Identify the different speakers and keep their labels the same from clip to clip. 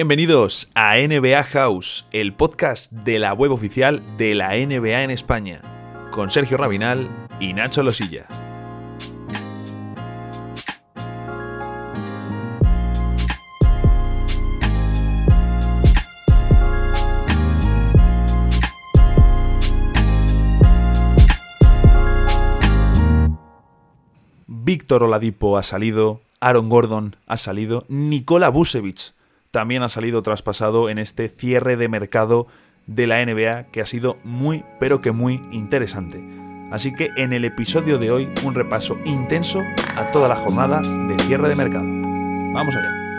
Speaker 1: Bienvenidos a NBA House, el podcast de la web oficial de la NBA en España, con Sergio Rabinal y Nacho Losilla. Víctor Oladipo ha salido, Aaron Gordon ha salido, Nikola Vucevic también ha salido traspasado en este cierre de mercado de la NBA que ha sido muy pero que muy interesante. Así que en el episodio de hoy un repaso intenso a toda la jornada de cierre de mercado. Vamos allá.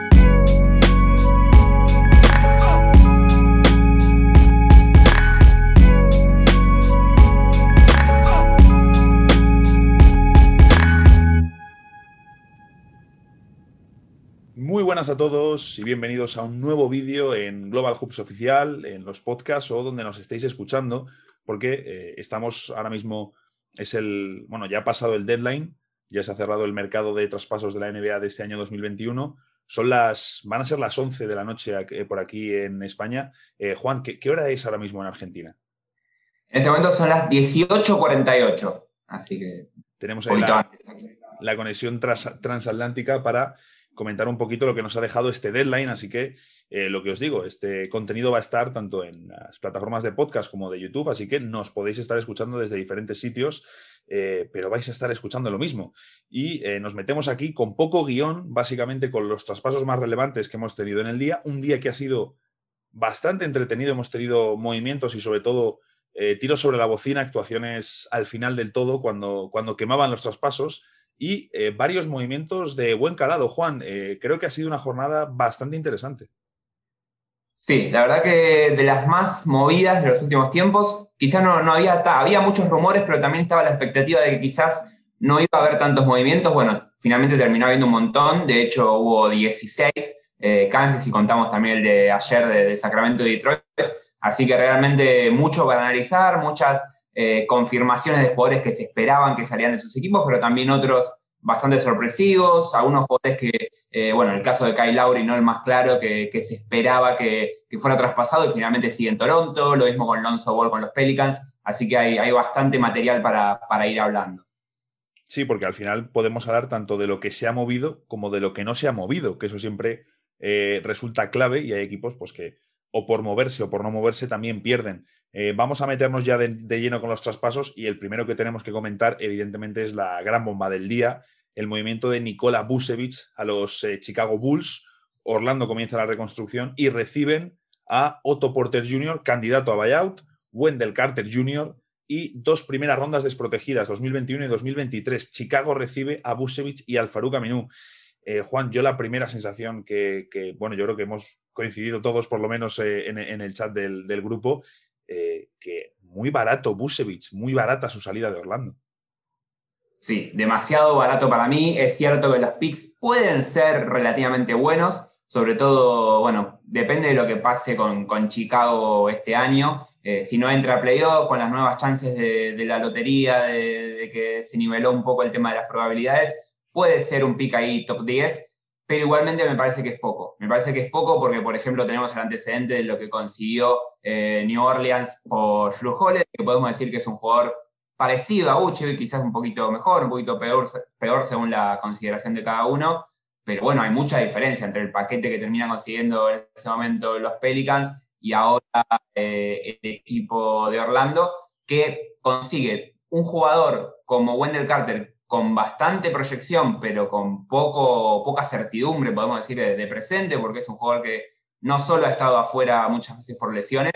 Speaker 1: Muy buenas a todos y bienvenidos a un nuevo vídeo en Global Hoops Oficial, en los podcasts o donde nos estéis escuchando, porque eh, estamos ahora mismo, es el, bueno, ya ha pasado el deadline, ya se ha cerrado el mercado de traspasos de la NBA de este año 2021. Son las, van a ser las 11 de la noche por aquí en España. Eh, Juan, ¿qué, hora es ahora mismo en Argentina?
Speaker 2: En este momento son las 18.48, así que...
Speaker 1: Tenemos ahí la, la, conexión transatlántica para comentar un poquito lo que nos ha dejado este deadline. Así que eh, lo que os digo, este contenido va a estar tanto en las plataformas de podcast como de YouTube, así que nos podéis estar escuchando desde diferentes sitios, eh, pero vais a estar escuchando lo mismo. Y eh, nos metemos aquí con poco guion, básicamente con los traspasos más relevantes que hemos tenido en el día. Un día que ha sido bastante entretenido, hemos tenido movimientos y sobre todo... tiros sobre la bocina, actuaciones al final del todo, cuando, cuando quemaban los traspasos y eh, varios movimientos de buen calado. Juan, eh, creo que ha sido una jornada bastante interesante.
Speaker 2: Sí, la verdad que de las más movidas de los últimos tiempos, quizás no, no había, había muchos rumores, pero también estaba la expectativa de que quizás no iba a haber tantos movimientos. Bueno, finalmente terminó habiendo un montón, de hecho hubo 16 eh, canjes y contamos también el de ayer de, de Sacramento y Detroit, así que realmente mucho para analizar, muchas eh, confirmaciones de jugadores que se esperaban que salían de sus equipos, pero también otros bastante sorpresivos, algunos jugadores que, eh, bueno, en el caso de Kyle Lowry, no el más claro, que, se esperaba que, fuera traspasado y finalmente sigue en Toronto, lo mismo con Lonzo Ball con los Pelicans, así que hay, bastante material para, ir hablando.
Speaker 1: Sí, porque al final podemos hablar tanto de lo que se ha movido como de lo que no se ha movido, que eso siempre eh, resulta clave y hay equipos pues que o por moverse o por no moverse también pierden. Eh, vamos a meternos ya de, lleno con los traspasos y el primero que tenemos que comentar, evidentemente, es la gran bomba del día, el movimiento de Nikola Vucevic a los eh, Chicago Bulls. Orlando comienza la reconstrucción y reciben a Otto Porter Jr., candidato a buyout, Wendell Carter Jr. y dos primeras rondas desprotegidas, 2021 y 2023. Chicago recibe a Vucevic y al Farouk Aminu. Eh, Juan, yo la primera sensación que, bueno, yo creo que hemos coincidido todos, por lo menos en, el chat del grupo, eh, que muy barato Busevich, muy barata su salida de Orlando.
Speaker 2: Sí, demasiado barato para mí. Es cierto que los picks pueden ser relativamente buenos, sobre todo, bueno, depende de lo que pase con, Chicago este año. Eh, si no entra a playoff, con las nuevas chances de, la lotería, de, de, que se niveló un poco el tema de las probabilidades, puede ser un pick ahí top 10 pero igualmente me parece que es poco. Me parece que es poco porque, por ejemplo, tenemos el antecedente de lo que consiguió eh, New Orleans por Drew Holiday, que podemos decir que es un jugador parecido a Uche, quizás un poquito mejor, un poquito peor, peor según la consideración de cada uno, pero bueno, hay mucha diferencia entre el paquete que terminan consiguiendo en ese momento los Pelicans y ahora eh, el equipo de Orlando, que consigue un jugador como Wendell Carter con bastante proyección, pero con poco, poca certidumbre, podemos decir, de, presente, porque es un jugador que no solo ha estado afuera muchas veces por lesiones,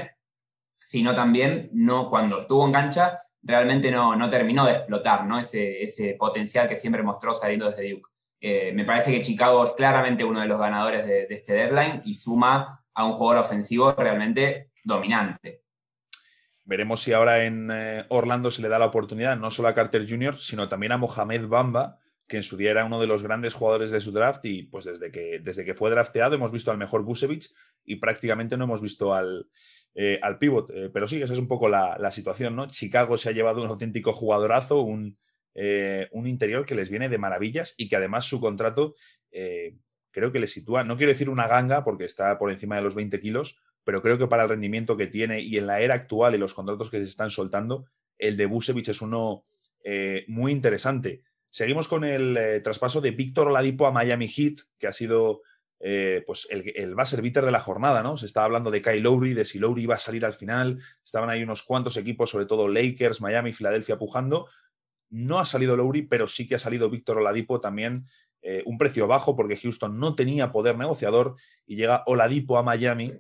Speaker 2: sino también no, cuando estuvo en cancha, realmente no, no terminó de explotar ¿no? Ese, ese potencial que siempre mostró saliendo desde Duke. Eh, me parece que Chicago es claramente uno de los ganadores de, de este deadline y suma a un jugador ofensivo realmente dominante.
Speaker 1: Veremos si ahora en eh, Orlando se le da la oportunidad no solo a Carter Jr., sino también a Mohamed Bamba, que en su día era uno de los grandes jugadores de su draft y pues desde que, desde que fue drafteado hemos visto al mejor Busevich y prácticamente no hemos visto al, eh, al. Eh, pero sí, esa es un poco la, situación, ¿no? Chicago se ha llevado un auténtico jugadorazo, un, un, interior que les viene de maravillas y que además su contrato creo que le sitúa, no quiero decir una ganga porque está por encima de los 20 kilos, pero creo que para el rendimiento que tiene y en la era actual y los contratos que se están soltando, el de Busevich es uno eh, muy interesante. Seguimos con el eh, traspaso de Víctor Oladipo a Miami Heat, que ha sido eh, pues el, el beater de la jornada, ¿no? Se estaba hablando de Kyle Lowry, de si Lowry iba a salir al final. Estaban ahí unos cuantos equipos, sobre todo Lakers, Miami, Filadelfia, pujando. No ha salido Lowry, pero sí que ha salido Víctor Oladipo también. un precio bajo porque Houston no tenía poder negociador y llega Oladipo a Miami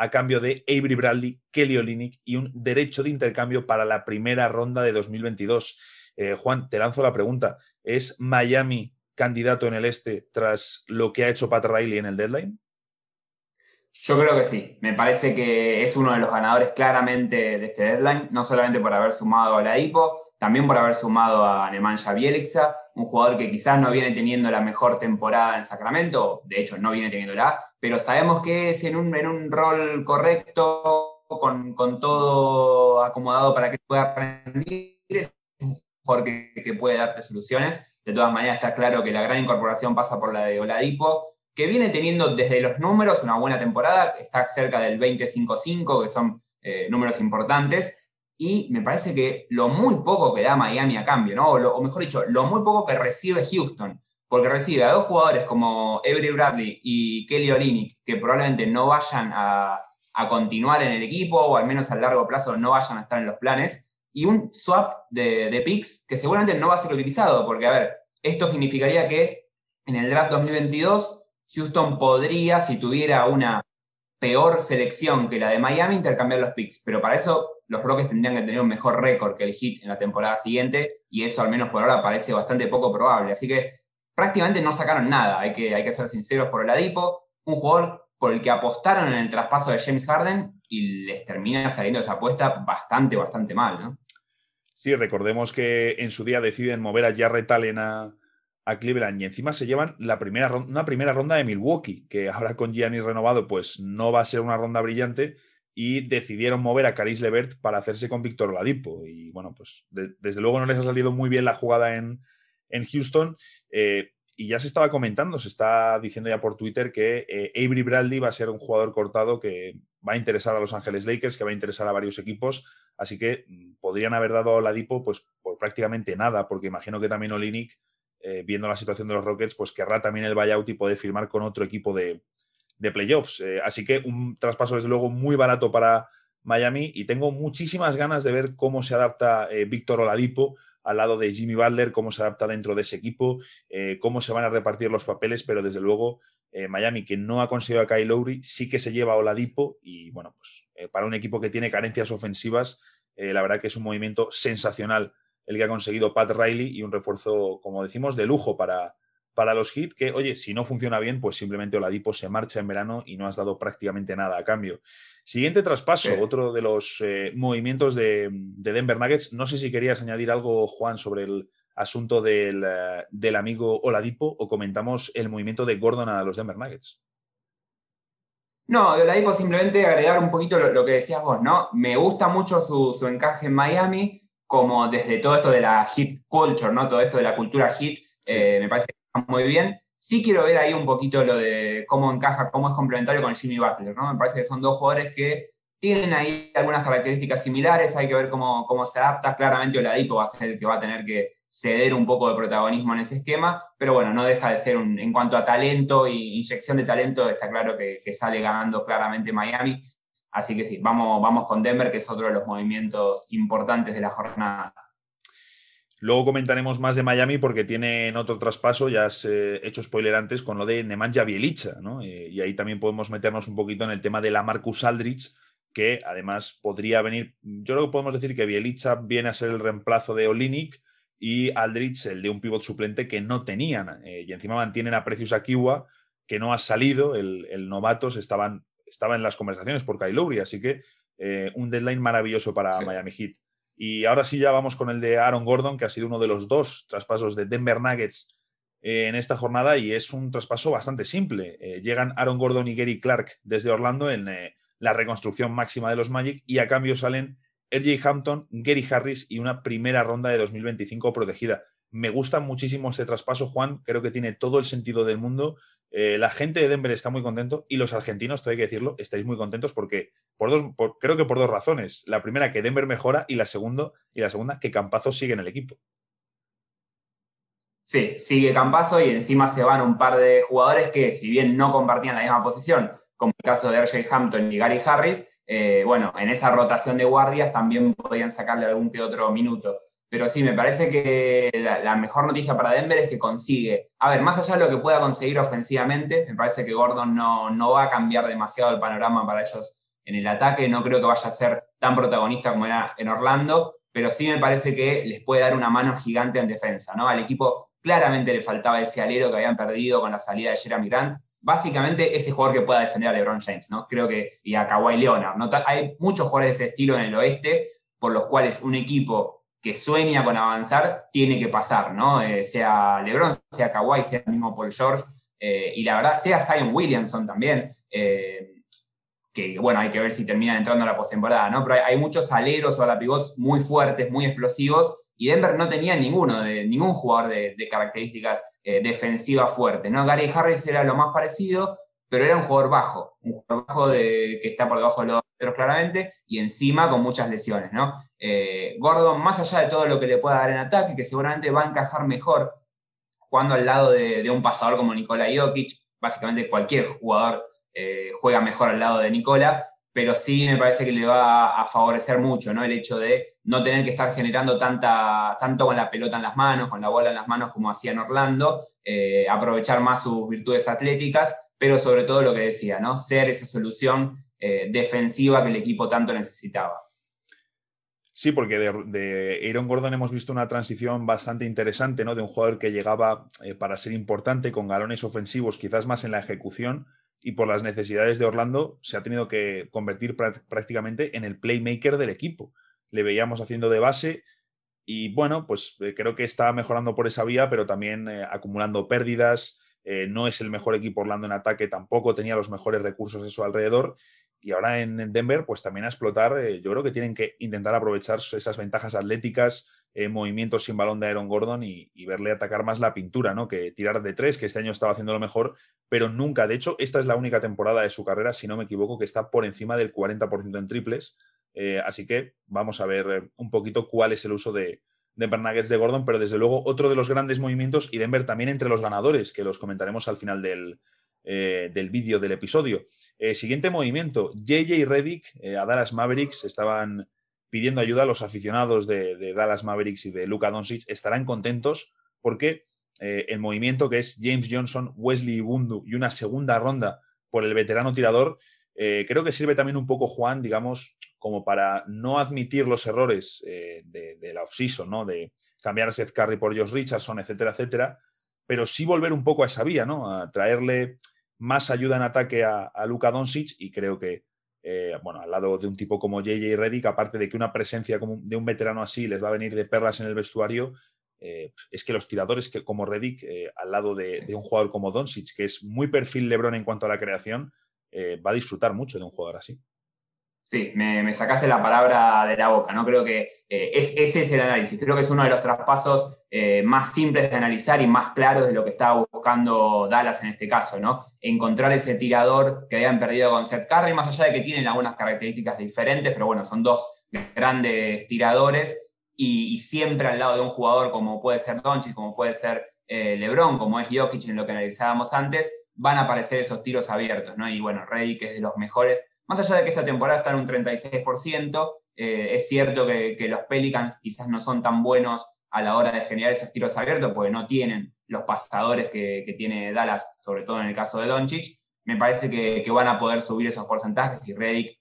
Speaker 1: a cambio de Avery Bradley, Kelly Olynyk y un derecho de intercambio para la primera ronda de 2022. Eh, Juan, te lanzo la pregunta. ¿Es Miami candidato en el este tras lo que ha hecho Pat Riley en el deadline?
Speaker 2: Yo creo que sí. Me parece que es uno de los ganadores claramente de este deadline, no solamente por haber sumado a la IPO, también por haber sumado a Nemanja Bielica, un jugador que quizás no viene teniendo la mejor temporada en Sacramento, de hecho no viene teniéndola, pero sabemos que es en un, en un rol correcto, con, todo acomodado para que pueda rendir, es un jugador que, puede darte soluciones. De todas maneras está claro que la gran incorporación pasa por la de Oladipo, que viene teniendo desde los números una buena temporada, está cerca del 25-5, que son eh, números importantes, y me parece que lo muy poco que da Miami a cambio, ¿no? O, mejor dicho, lo muy poco que recibe Houston, porque recibe a dos jugadores como Avery Bradley y Kelly Olynyk, que probablemente no vayan a, continuar en el equipo, o al menos a largo plazo no vayan a estar en los planes, y un swap de, de picks que seguramente no va a ser utilizado, porque, a ver, esto significaría que en el draft 2022 Houston podría, si tuviera una peor selección que la de Miami, intercambiar los picks, pero para eso los Rockets tendrían que tener un mejor récord que el Heat en la temporada siguiente, y eso al menos por ahora parece bastante poco probable. Así que prácticamente no sacaron nada, hay que, hay que ser sinceros por el Adipo, un jugador por el que apostaron en el traspaso de James Harden y les termina saliendo esa apuesta bastante, bastante mal.
Speaker 1: Sí, recordemos que en su día deciden mover a Jarrett a, a Cleveland y encima se llevan la primera, una primera ronda de Milwaukee, que ahora con Giannis renovado pues no va a ser una ronda brillante, y decidieron mover a Caris Levert para hacerse con Víctor Ladipo. Y bueno, pues desde luego no les ha salido muy bien la jugada en, en Houston. Eh, y ya se estaba comentando, se está diciendo ya por Twitter que eh, Avery Bradley va a ser un jugador cortado que va a interesar a Los Ángeles Lakers, que va a interesar a varios equipos. Así que mm, podrían haber dado a Ladipo pues, por prácticamente nada, porque imagino que también Olinik, eh, viendo la situación de los Rockets, pues querrá también el buyout y poder firmar con otro equipo de, de playoffs. Eh, así que un traspaso, desde luego, muy barato para Miami y tengo muchísimas ganas de ver cómo se adapta eh, Víctor Oladipo al lado de Jimmy Butler, cómo se adapta dentro de ese equipo, cómo se van a repartir los papeles, pero desde luego Miami, que no ha conseguido a Kyle Lowry, sí que se lleva a Oladipo y bueno, pues para un equipo que tiene carencias ofensivas, la verdad que es un movimiento sensacional el que ha conseguido Pat Riley y un refuerzo, como decimos, de lujo para, para los hits que, oye, si no funciona bien, pues simplemente Oladipo se marcha en verano y no has dado prácticamente nada a cambio. Siguiente traspaso, otro de los eh, movimientos de, Denver Nuggets. No sé si querías añadir algo, Juan, sobre el asunto del, eh, del, amigo Oladipo o comentamos el movimiento de Gordon a los Denver Nuggets.
Speaker 2: No, de Oladipo simplemente agregar un poquito lo, que decías vos, ¿no? Me gusta mucho su, encaje en Miami, como desde todo esto de la hit culture, ¿no? Todo esto de la cultura hit, eh, me parece muy bien. Sí quiero ver ahí un poquito lo de cómo encaja, cómo es complementario con Jimmy Butler, ¿no? Me parece que son dos jugadores que tienen ahí algunas características similares, hay que ver cómo, cómo se adapta. Claramente Oladipo va a ser el que va a tener que ceder un poco de protagonismo en ese esquema, pero bueno, no deja de ser un, en cuanto a talento e inyección de talento, está claro que, que, sale ganando claramente Miami. Así que sí, vamos, vamos con Denver, que es otro de los movimientos importantes de la jornada.
Speaker 1: Luego comentaremos más de Miami porque tienen otro traspaso, ya has eh, hecho spoiler antes, con lo de Nemanja Bielicha, ¿no? Eh, y ahí también podemos meternos un poquito en el tema de la Marcus Aldrich, que además podría venir, yo creo que podemos decir que Bielicha viene a ser el reemplazo de Olinik y Aldrich el de un pivot suplente que no tenían. Eh, y encima mantienen a Precious Akiwa, que no ha salido, el, el novatos estaban, estaba en las conversaciones por Kyle Lowry, así que un deadline maravilloso para Miami Heat. Y ahora sí ya vamos con el de Aaron Gordon, que ha sido uno de los dos traspasos de Denver Nuggets eh, en esta jornada y es un traspaso bastante simple. Eh, llegan Aaron Gordon y Gary Clark desde Orlando en eh, la reconstrucción máxima de los Magic y a cambio salen RJ Hampton, Gary Harris y una primera ronda de 2025 protegida. Me gusta muchísimo este traspaso, Juan. Creo que tiene todo el sentido del mundo. Eh, la gente de Denver está muy contento y los argentinos, tengo que decirlo, estáis muy contentos porque por dos, creo que por dos razones. La primera, que Denver mejora y la, y la segunda, que Campazo sigue en el equipo.
Speaker 2: Sí, sigue Campazo y encima se van un par de jugadores que, si bien no compartían la misma posición, como el caso de RJ Hampton y Gary Harris, eh, bueno, en esa rotación de guardias también podían sacarle algún que otro minuto. Pero sí, me parece que la, mejor noticia para Denver es que consigue. A ver, más allá de lo que pueda conseguir ofensivamente, me parece que Gordon no, no va a cambiar demasiado el panorama para ellos en el ataque. No creo que vaya a ser tan protagonista como era en Orlando, pero sí me parece que les puede dar una mano gigante en defensa. ¿no? Al equipo claramente le faltaba ese alero que habían perdido con la salida de Jeremy Grant. Básicamente ese jugador que pueda defender a LeBron James, ¿no? Creo que, y a Kawhi Leonard. ¿no? Hay muchos jugadores de ese estilo en el oeste, por los cuales un equipo que sueña con avanzar tiene que pasar, ¿no? Eh, sea LeBron, sea Kawhi, sea el mismo Paul George, eh, y la verdad, sea Zion Williamson también, eh, que bueno, hay que ver si terminan entrando a la postemporada, ¿no? Pero hay, muchos aleros o la pivots muy fuertes, muy explosivos, y Denver no tenía ninguno, de, ningún jugador de, características defensivas fuertes, ¿no? Gary Harris era lo más parecido, pero era un jugador bajo, un jugador bajo de, que está por debajo de los otros claramente, y encima con muchas lesiones, ¿no? Eh, Gordon, más allá de todo lo que le pueda dar en ataque, que seguramente va a encajar mejor jugando al lado de, un pasador como Nikola Jokic, básicamente cualquier jugador eh, juega mejor al lado de Nikola, pero sí me parece que le va a favorecer mucho ¿no? el hecho de no tener que estar generando tanta, tanto con la pelota en las manos, con la bola en las manos como hacía en Orlando, eh, aprovechar más sus virtudes atléticas, pero sobre todo lo que decía, ¿no? ser esa solución defensiva que el equipo tanto necesitaba.
Speaker 1: Sí, porque de, Aaron Gordon hemos visto una transición bastante interesante, ¿no? De un jugador que llegaba eh, para ser importante con galones ofensivos, quizás más en la ejecución, y por las necesidades de Orlando se ha tenido que convertir prácticamente en el playmaker del equipo. Le veíamos haciendo de base y bueno, pues eh, creo que está mejorando por esa vía, pero también eh, acumulando pérdidas. No es el mejor equipo Orlando en ataque, tampoco tenía los mejores recursos de su alrededor y ahora en Denver, pues también a explotar, eh, yo creo que tienen que intentar aprovechar esas ventajas atléticas, eh, movimientos sin balón de Aaron Gordon y, verle atacar más la pintura, ¿no? Que tirar de tres, que este año estaba haciendo lo mejor, pero nunca, de hecho, esta es la única temporada de su carrera, si no me equivoco, que está por encima del 40% en triples. Eh, así que vamos a ver un poquito cuál es el uso de, Denver Nuggets de Gordon, pero desde luego otro de los grandes movimientos y Denver también entre los ganadores, que los comentaremos al final del, eh, del vídeo del episodio. Eh, siguiente movimiento, JJ Reddick eh, a Dallas Mavericks estaban pidiendo ayuda a los aficionados de, Dallas Mavericks y de Luka Doncic, estarán contentos porque el movimiento que es James Johnson, Wesley Bundu y una segunda ronda por el veterano tirador, creo que sirve también un poco, Juan, digamos, como para no admitir los errores de, la offseason, ¿no? De cambiar a Seth Curry por Josh Richardson, etcétera, etcétera, pero sí volver un poco a esa vía, ¿no? A traerle más ayuda en ataque a, Luka Doncic y creo que, eh, bueno, al lado de un tipo como JJ Reddick, aparte de que una presencia como de un veterano así les va a venir de perlas en el vestuario, eh, es que los tiradores que, como Reddick, eh, al lado de, de, un jugador como Doncic, que es muy perfil LeBron en cuanto a la creación, va a disfrutar mucho de un jugador así.
Speaker 2: Sí, me, sacaste la palabra de la boca, ¿no? Creo que eh, es, ese es el análisis. Creo que es uno de los traspasos eh, más simples de analizar y más claros de lo que estaba buscando Dallas en este caso, ¿no? Encontrar ese tirador que habían perdido con Seth Curry, más allá de que tienen algunas características diferentes, pero bueno, son dos grandes tiradores y, siempre al lado de un jugador como puede ser Doncic, como puede ser eh, LeBron, como es Jokic en lo que analizábamos antes, van a aparecer esos tiros abiertos, ¿no? Y bueno, Reddy, que es de los mejores más allá de que esta temporada está en un 36%, eh, es cierto que, los Pelicans quizás no son tan buenos a la hora de generar esos tiros abiertos, porque no tienen los pasadores que, tiene Dallas, sobre todo en el caso de Doncic. Me parece que, van a poder subir esos porcentajes y Reddick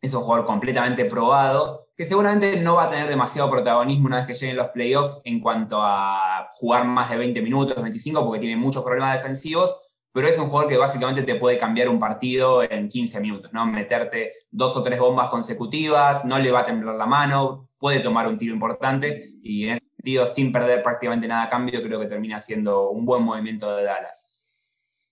Speaker 2: es un jugador completamente probado, que seguramente no va a tener demasiado protagonismo una vez que lleguen los playoffs en cuanto a jugar más de 20 minutos, 25, porque tiene muchos problemas defensivos, pero es un jugador que básicamente te puede cambiar un partido en 15 minutos, ¿no? Meterte dos o tres bombas consecutivas, no le va a temblar la mano, puede tomar un tiro importante y en ese sentido, sin perder prácticamente nada a cambio, creo que termina siendo un buen movimiento de Dallas.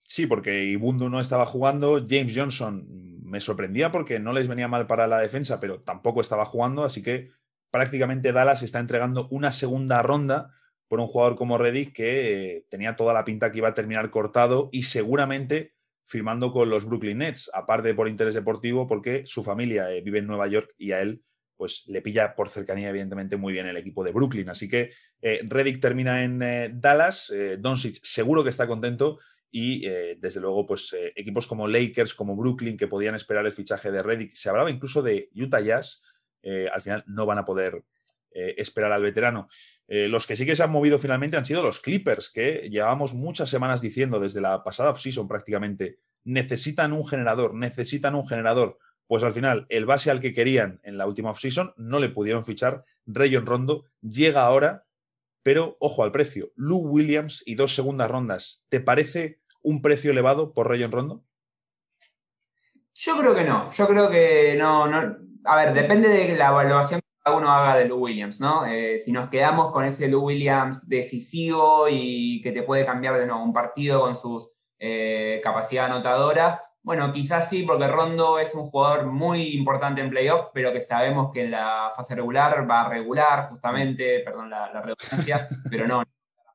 Speaker 1: Sí, porque Ibundu no estaba jugando, James Johnson me sorprendía porque no les venía mal para la defensa, pero tampoco estaba jugando, así que prácticamente Dallas está entregando una segunda ronda por un jugador como Reddick que eh, tenía toda la pinta que iba a terminar cortado y seguramente firmando con los Brooklyn Nets, aparte por interés deportivo, porque su familia eh, vive en Nueva York y a él pues le pilla por cercanía, evidentemente, muy bien el equipo de Brooklyn. Así que eh, Reddick termina en Dallas, eh, Doncic seguro que está contento y desde luego, pues equipos como Lakers, como Brooklyn, que podían esperar el fichaje de Reddick, se hablaba incluso de Utah Jazz, al final no van a poder esperar al veterano. Los que sí que se han movido finalmente han sido los Clippers, que llevamos muchas semanas diciendo desde la pasada offseason prácticamente, necesitan un generador, necesitan un generador. Pues al final, el base al que querían en la última offseason no le pudieron fichar. Rayon Rondo llega ahora, pero ojo al precio. Lou Williams y dos segundas rondas. ¿Te parece un precio elevado por Rayon Rondo?
Speaker 2: Yo creo que no. Yo creo que no, no. A ver, depende de la evaluación cada uno haga de Lou Williams, ¿no? Eh, si nos quedamos con ese Lou Williams decisivo y que te puede cambiar de nuevo un partido con sus eh, capacidad anotadora. Bueno, quizás sí, porque Rondo es un jugador muy importante en playoff, pero que sabemos que en la fase regular va a regular, justamente, perdón la, redundancia, pero no, a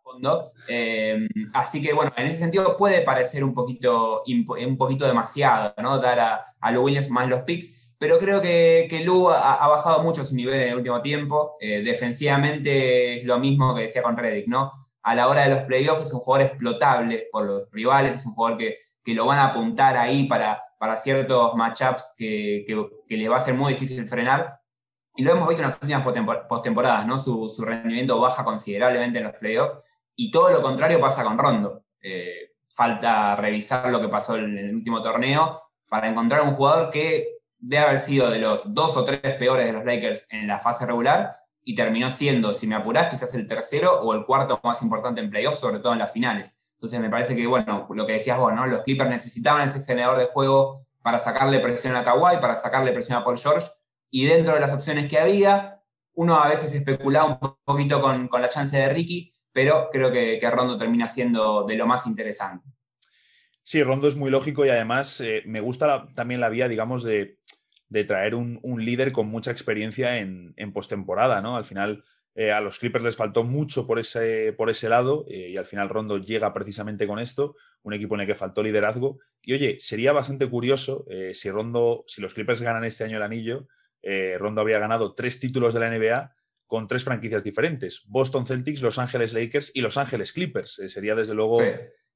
Speaker 2: fondo. Eh, así que bueno, en ese sentido puede parecer un poquito, un poquito demasiado, ¿no? Dar a, a Williams más los picks, pero creo que, que Lu ha, bajado mucho su nivel en el último tiempo. Eh, defensivamente es lo mismo que decía con Reddick, ¿no? a la hora de los playoffs es un jugador explotable por los rivales, es un jugador que, lo van a apuntar ahí para, para ciertos matchups que, que, les va a ser muy difícil frenar. Y lo hemos visto en las últimas postemporadas, ¿no? Su, rendimiento baja considerablemente en los playoffs y todo lo contrario pasa con Rondo. Eh, falta revisar lo que pasó en el último torneo para encontrar un jugador que debe haber sido de los dos o tres peores de los Lakers en la fase regular y terminó siendo, si me apurás, quizás el tercero o el cuarto más importante en playoffs, sobre todo en las finales. Entonces me parece que, bueno, lo que decías vos, ¿no? Los Clippers necesitaban ese generador de juego para sacarle presión a Kawhi, para sacarle presión a Paul George, y dentro de las opciones que había, uno a veces especulaba un poquito con, la chance de Ricky, pero creo que, Rondo termina siendo de lo más interesante.
Speaker 1: Sí, Rondo es muy lógico y además eh, me gusta también la vía, digamos, de de traer un, líder con mucha experiencia en, en postemporada, ¿no? Al final eh, a los Clippers les faltó mucho por ese, por ese lado eh, y al final Rondo llega precisamente con esto, un equipo en el que faltó liderazgo. Y oye, sería bastante curioso si Rondo, si los Clippers ganan este año el anillo, Rondo habría ganado tres títulos de la NBA con tres franquicias diferentes, Boston Celtics, Los Ángeles Lakers y Los Ángeles Clippers. sería desde luego...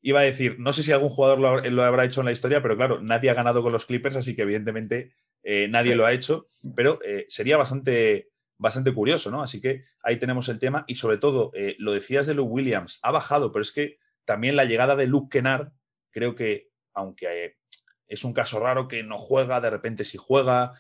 Speaker 1: Iba a decir, no sé si algún jugador lo, lo, habrá hecho en la historia, pero claro, nadie ha ganado con los Clippers, así que evidentemente eh, nadie lo ha hecho, pero eh, sería bastante, bastante curioso, ¿no? Así que ahí tenemos el tema y sobre todo, eh, lo decías de Luke Williams, ha bajado, pero es que también la llegada de Luke Kennard, creo que, aunque es un caso raro que no juega, de repente sí juega,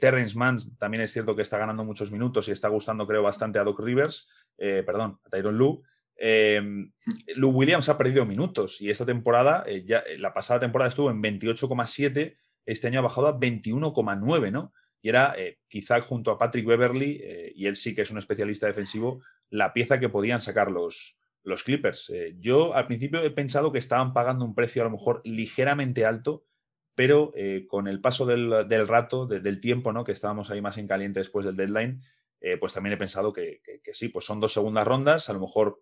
Speaker 1: Terrence Mann también es cierto que está ganando muchos minutos y está gustando, creo, bastante a Doc Rivers, perdón, a Tyron Lue. Luke Williams ha perdido minutos y esta temporada, ya, la pasada temporada estuvo en 28,7 este año ha bajado a 21,9, ¿no? Y era eh, quizá junto a Patrick Beverly, eh, y él sí que es un especialista defensivo, la pieza que podían sacar los, los Clippers. Eh, yo al principio he pensado que estaban pagando un precio a lo mejor ligeramente alto, pero con el paso del, rato, del tiempo, ¿no? Que estábamos ahí más en caliente después del deadline, pues también he pensado que, sí, pues son dos segundas rondas, a lo mejor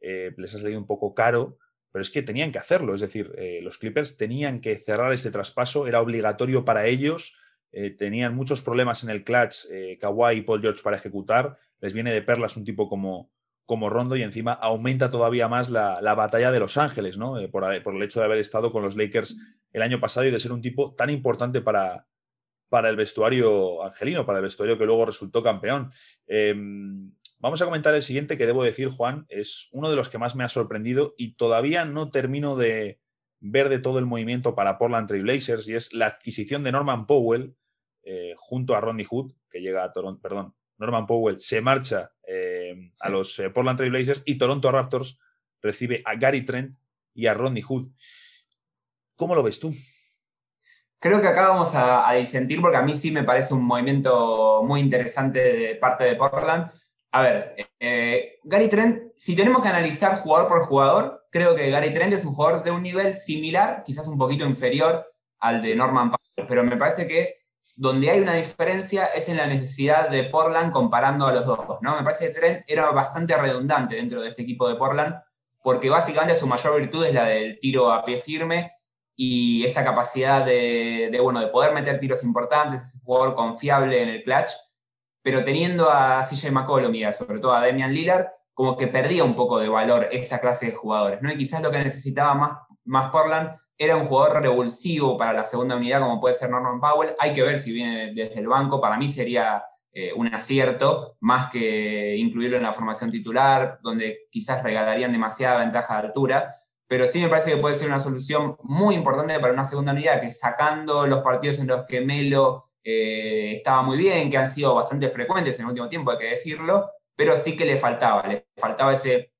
Speaker 1: les ha salido un poco caro, pero es que tenían que hacerlo, es decir, eh, los Clippers tenían que cerrar este traspaso, era obligatorio para ellos, eh, tenían muchos problemas en el clutch eh, Kawhi y Paul George para ejecutar, les viene de perlas un tipo como, como Rondo y encima aumenta todavía más la, batalla de Los Ángeles, ¿no? Por, el hecho de haber estado con los Lakers el año pasado y de ser un tipo tan importante para, para el vestuario angelino, para el vestuario que luego resultó campeón. Em, Vamos a comentar el siguiente que debo decir, Juan, es uno de los que más me ha sorprendido y todavía no termino de ver de todo el movimiento para Portland Trail Blazers y es la adquisición de Norman Powell eh, junto a Ronnie Hood, que llega a Toronto, perdón, Norman Powell se marcha eh, a los eh, Portland Trail Blazers y Toronto Raptors recibe a Gary Trent y a Ronnie Hood. ¿Cómo lo ves tú?
Speaker 2: Creo que acá vamos a, a disentir porque a mí sí me parece un movimiento muy interesante de parte de Portland a ver, eh, Gary Trent, si tenemos que analizar jugador por jugador, creo que Gary Trent es un jugador de un nivel similar, quizás un poquito inferior al de Norman Powell, pero me parece que donde hay una diferencia es en la necesidad de Portland comparando a los dos, ¿no? Me parece que Trent era bastante redundante dentro de este equipo de Portland, porque básicamente su mayor virtud es la del tiro a pie firme y esa capacidad de, bueno, de poder meter tiros importantes, ese jugador confiable en el clutch, pero teniendo a CJ McCollum y sobre todo a Damian Lillard, como que perdía un poco de valor esa clase de jugadores, ¿no? Y quizás lo que necesitaba más, más Portland era un jugador revulsivo para la segunda unidad, como puede ser Norman Powell. Hay que ver si viene desde el banco. Para mí sería eh, un acierto, más que incluirlo en la formación titular, donde quizás regalarían demasiada ventaja de altura. Pero sí me parece que puede ser una solución muy importante para una segunda unidad, que sacando los partidos en los que Melo eh, estaba muy bien, que han sido bastante frecuentes en el último tiempo, hay que decirlo, pero sí que le faltaba, le faltaba ese,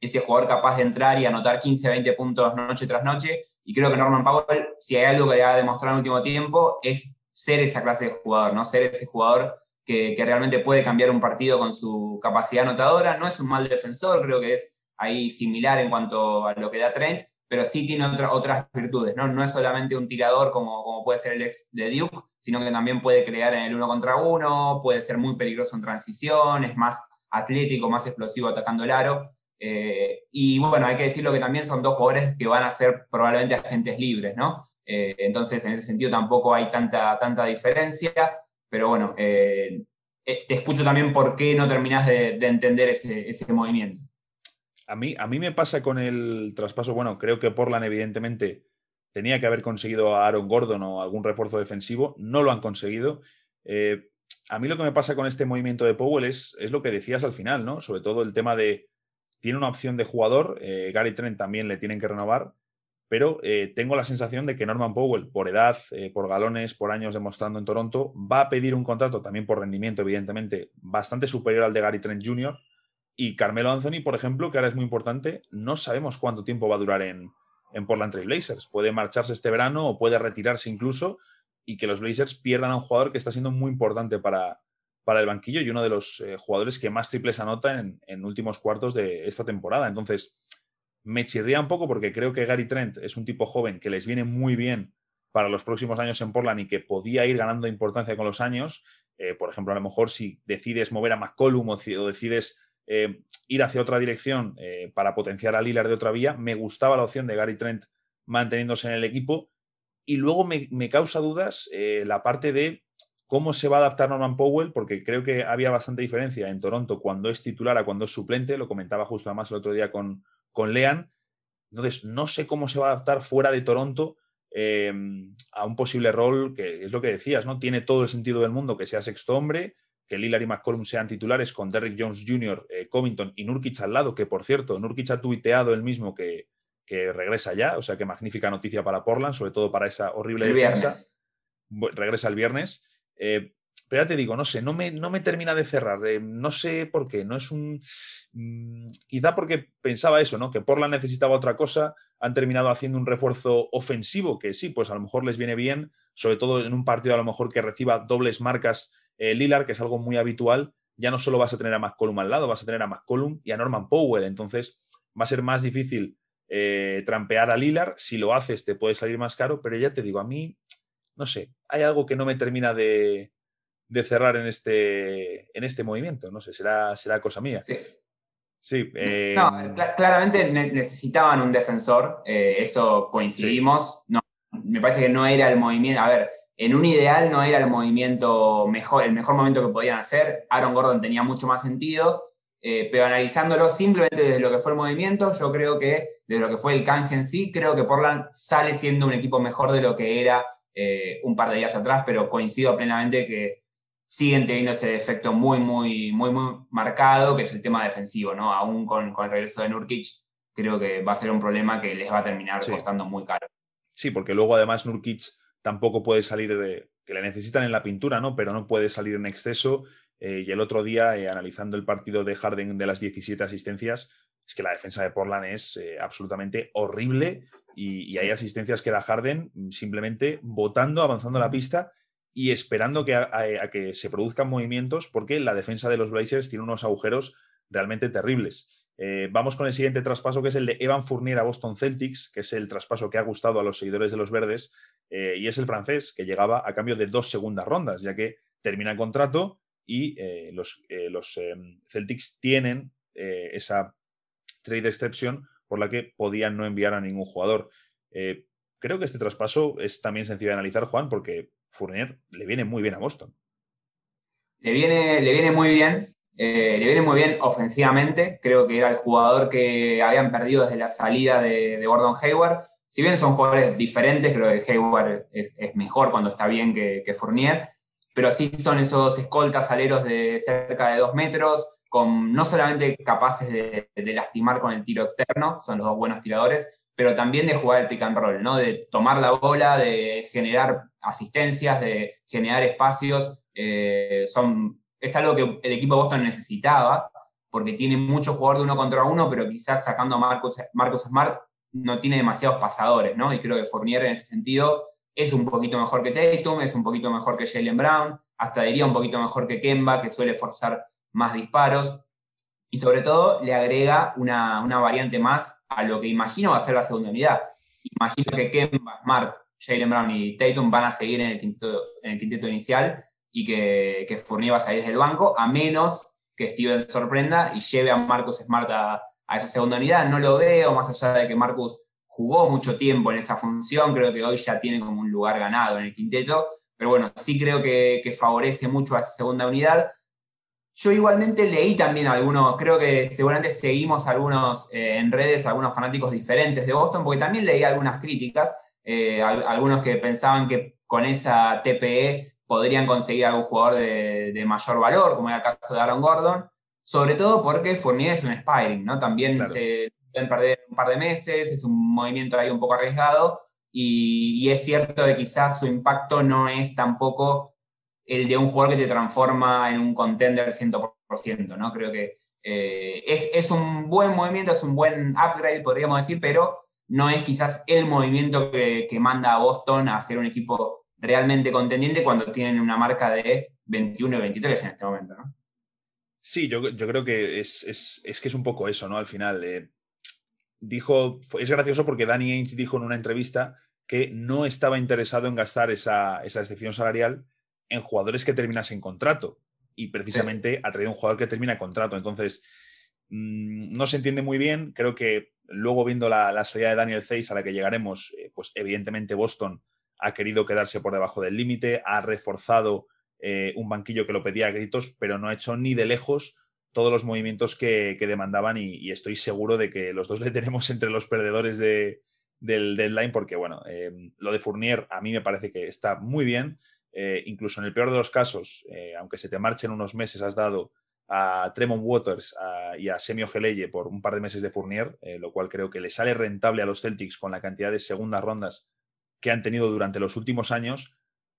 Speaker 2: ese jugador capaz de entrar y anotar 15, 20 puntos noche tras noche, y creo que Norman Powell, si hay algo que ha demostrado en el último tiempo, es ser esa clase de jugador, ¿no? Ser ese jugador que, que, realmente puede cambiar un partido con su capacidad anotadora. No es un mal defensor, creo que es ahí similar en cuanto a lo que da Trent, pero sí tiene otras virtudes, ¿no? No es solamente un tirador como, como puede ser el ex de Duke, sino que también puede crear en el uno contra uno, puede ser muy peligroso en transición, es más atlético, más explosivo atacando el aro. Eh, y bueno, hay que decirlo que también son dos jugadores que van a ser probablemente agentes libres, ¿no? Eh, entonces, en ese sentido tampoco hay tanta, tanta diferencia, pero bueno, eh, te escucho también por qué no terminas de, de entender ese, ese movimiento.
Speaker 1: A mí, a mí me pasa con el traspaso, bueno, creo que Portland evidentemente tenía que haber conseguido a Aaron Gordon o algún refuerzo defensivo, no lo han conseguido. Eh, a mí lo que me pasa con este movimiento de Powell es, es, lo que decías al final, ¿no? Sobre todo el tema de, tiene una opción de jugador, eh, Gary Trent también le tienen que renovar, pero eh, tengo la sensación de que Norman Powell, por edad, por galones, por años demostrando en Toronto, va a pedir un contrato también por rendimiento, evidentemente, bastante superior al de Gary Trent Jr., y Carmelo Anthony, por ejemplo, que ahora es muy importante, no sabemos cuánto tiempo va a durar en, en Portland Trail Blazers. Puede marcharse este verano o puede retirarse incluso y que los Blazers pierdan a un jugador que está siendo muy importante para, para el banquillo y uno de los eh, jugadores que más triples anota en, en, últimos cuartos de esta temporada. Entonces, me chirría un poco porque creo que Gary Trent es un tipo joven que les viene muy bien para los próximos años en Portland y que podía ir ganando importancia con los años. Eh, por ejemplo, a lo mejor si decides mover a McCollum o, o decides eh, ir hacia otra dirección eh, para potenciar a Lillard de otra vía. Me gustaba la opción de Gary Trent manteniéndose en el equipo. Y luego me, causa dudas eh, la parte de cómo se va a adaptar Norman Powell, porque creo que había bastante diferencia en Toronto cuando es titular a cuando es suplente. Lo comentaba justo además el otro día con, con Lean. Entonces, no sé cómo se va a adaptar fuera de Toronto a un posible rol que es lo que decías, ¿no? Tiene todo el sentido del mundo que sea sexto hombre, que Lillard y McCollum sean titulares con Derrick Jones Jr., eh, Covington y Nurkic al lado, que por cierto, Nurkic ha tuiteado el mismo que, que, regresa ya, o sea que magnífica noticia para Portland, sobre todo para esa horrible
Speaker 2: el
Speaker 1: defensa.
Speaker 2: Viernes.
Speaker 1: Regresa el viernes. Eh, pero ya te digo, no sé, no me, no me termina de cerrar. Eh, no sé por qué. No es un. Mmm, quizá porque pensaba eso, ¿no? Que Portland necesitaba otra cosa. Han terminado haciendo un refuerzo ofensivo, que sí, pues a lo mejor les viene bien, sobre todo en un partido a lo mejor que reciba dobles marcas eh, Lillard, que es algo muy habitual, ya no solo vas a tener a McCollum al lado, vas a tener a McCollum y a Norman Powell. Entonces va a ser más difícil eh, trampear a Lillard. Si lo haces, te puede salir más caro, pero ya te digo, a mí, no sé, hay algo que no me termina de, de cerrar en este, en este movimiento. No sé, será, será cosa mía.
Speaker 2: Sí.
Speaker 1: Sí, eh,
Speaker 2: no, cl claramente ne necesitaban un defensor, eh, eso coincidimos. Sí. No, me parece que no era el movimiento. A ver, en un ideal no era el movimiento mejor, el mejor momento que podían hacer. Aaron Gordon tenía mucho más sentido, eh, pero analizándolo simplemente desde lo que fue el movimiento, yo creo que desde lo que fue el canje en sí, creo que Portland sale siendo un equipo mejor de lo que era eh, un par de días atrás, pero coincido plenamente que siguen teniendo ese efecto muy, muy, muy, muy marcado, que es el tema defensivo, ¿no? Aún con, con el regreso de Nurkic, creo que va a ser un problema que les va a terminar sí. costando muy caro.
Speaker 1: Sí, porque luego además Nurkic tampoco puede salir de, que le necesitan en la pintura, ¿no? Pero no puede salir en exceso. Eh, y el otro día, eh, analizando el partido de Harden de las 17 asistencias, es que la defensa de Portland es eh, absolutamente horrible y, y, hay asistencias que da Harden simplemente votando, avanzando la pista y esperando que a, a, a, que se produzcan movimientos porque la defensa de los Blazers tiene unos agujeros realmente terribles. Eh, vamos con el siguiente traspaso, que es el de Evan Fournier a Boston Celtics, que es el traspaso que ha gustado a los seguidores de los verdes, eh, y es el francés, que llegaba a cambio de dos segundas rondas, ya que termina el contrato y eh, los, los Celtics tienen esa trade exception por la que podían no enviar a ningún jugador. creo que este traspaso es también sencillo de analizar, Juan, porque Fournier le viene muy bien a Boston.
Speaker 2: Le viene, le viene muy bien. Eh, le viene muy bien ofensivamente. Creo que era el jugador que habían perdido desde la salida de, Gordon Hayward. Si bien son jugadores diferentes, creo que Hayward es, mejor cuando está bien que, Fournier. Pero sí son esos escoltas aleros de cerca de dos metros, con, no solamente capaces de, lastimar con el tiro externo, son los dos buenos tiradores, pero también de jugar el pick and roll, ¿no? de tomar la bola, de generar asistencias, de generar espacios. Eh, son es algo que el equipo de Boston necesitaba, porque tiene mucho jugador de uno contra uno, pero quizás sacando a Marcus, Marcus Smart no tiene demasiados pasadores, ¿no? Y creo que Fournier en ese sentido es un poquito mejor que Tatum, es un poquito mejor que Jalen Brown, hasta diría un poquito mejor que Kemba, que suele forzar más disparos. Y sobre todo le agrega una, variante más a lo que imagino va a ser la segunda unidad. Imagino que Kemba, Smart, Jalen Brown y Tatum van a seguir en el quinteto, en el quinteto inicial y que, que Fournier va a salir desde el banco, a menos que Steven sorprenda y lleve a Marcus Smart a, esa segunda unidad. No lo veo, más allá de que Marcus jugó mucho tiempo en esa función, creo que hoy ya tiene como un lugar ganado en el quinteto, pero bueno, sí creo que, favorece mucho a esa segunda unidad. Yo igualmente leí también algunos, creo que seguramente seguimos algunos eh, en redes, algunos fanáticos diferentes de Boston, porque también leí algunas críticas, eh, algunos que pensaban que con esa TPE podrían conseguir algún jugador de, mayor valor, como era el caso de Aaron Gordon, sobre todo porque Fournier es un Spiring, ¿no? También se pueden perder un par de meses, es un movimiento ahí un poco arriesgado, y, es cierto que quizás su impacto no es tampoco el de un jugador que te transforma en un contender 100%, ¿no? Creo que eh, es, un buen movimiento, es un buen upgrade, podríamos decir, pero no es quizás el movimiento que, que manda a Boston a ser un equipo realmente contendiente cuando tienen una marca de 21 y 23 en este momento, ¿no?
Speaker 1: Sí, yo, creo que es, que es un poco eso, ¿no? Al final, eh, dijo, es gracioso porque Danny Ainge dijo en una entrevista que no estaba interesado en gastar esa, excepción salarial en jugadores que terminasen contrato. Y precisamente ha traído un jugador que termina contrato. Entonces, mm, no se entiende muy bien. Creo que luego viendo la, salida de Daniel Zeiss, a la que llegaremos, eh, pues evidentemente Boston ha querido quedarse por debajo del límite, ha reforzado eh, un banquillo que lo pedía a gritos, pero no ha hecho ni de lejos todos los movimientos que, demandaban y, estoy seguro de que los dos le tenemos entre los perdedores del deadline porque, bueno, em, lo de Fournier a mí me parece que está muy bien. Eh, incluso en el peor de los casos, eh, aunque se te marchen unos meses, has dado a Tremont Waters y a Semio Geleye por un par de meses de Fournier, lo cual creo que le sale rentable a los Celtics con la cantidad de segundas rondas que han tenido durante los últimos años.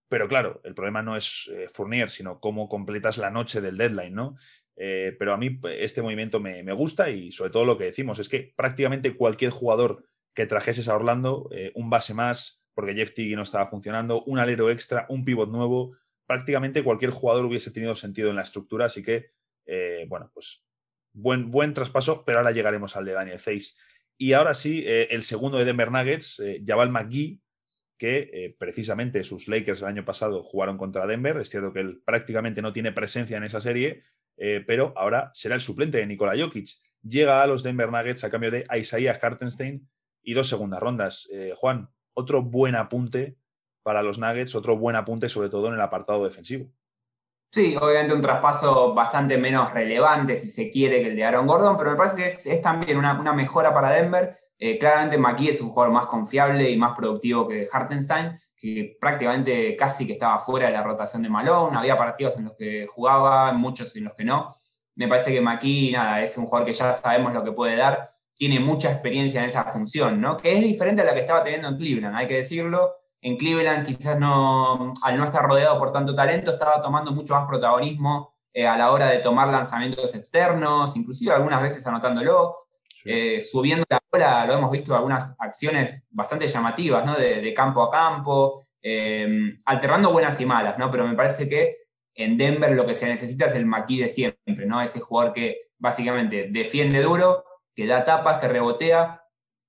Speaker 1: Pero claro, el problema no es eh, Fournier, sino cómo completas la noche del deadline, ¿no? Eh, pero a mí pues, este movimiento me, gusta y sobre todo lo que decimos es que prácticamente cualquier jugador que trajeses a Orlando, eh, un base más, porque Jeff Tiggy no estaba funcionando, un alero extra, un pivot nuevo, prácticamente cualquier jugador hubiese tenido sentido en la estructura, así que, bueno, pues buen, buen traspaso, pero ahora llegaremos al de Daniel Zeiss. Y ahora sí, el segundo de Denver Nuggets, Jabal McGee, que eh, precisamente sus Lakers el año pasado jugaron contra Denver. Es cierto que él prácticamente no tiene presencia en esa serie, eh, pero ahora será el suplente de Nikola Jokic. Llega a los Denver Nuggets a cambio de Isaiah Hartenstein y dos segundas rondas. Eh, Juan, otro buen apunte para los Nuggets, otro buen apunte sobre todo en el apartado defensivo.
Speaker 2: Sí, obviamente un traspaso bastante menos relevante, si se quiere, que el de Aaron Gordon, pero me parece que es, también una, una, mejora para Denver. Eh, claramente McKee es un jugador más confiable y más productivo que Hartenstein, que prácticamente casi que estaba fuera de la rotación de Malone. Había partidos en los que jugaba, muchos en los que no. Me parece que McKee, nada, es un jugador que ya sabemos lo que puede dar. Tiene mucha experiencia en esa función, ¿no? Que es diferente a la que estaba teniendo en Cleveland, hay que decirlo. En Cleveland, quizás no, al no estar rodeado por tanto talento, estaba tomando mucho más protagonismo eh, a la hora de tomar lanzamientos externos, inclusive algunas veces anotándolo. Eh, subiendo la bola, lo hemos visto algunas acciones bastante llamativas, ¿no? De, campo a campo, eh, alternando buenas y malas, ¿no? Pero me parece que en Denver lo que se necesita es el maquí de siempre, ¿no? Ese jugador que básicamente defiende duro, que da tapas, que rebotea,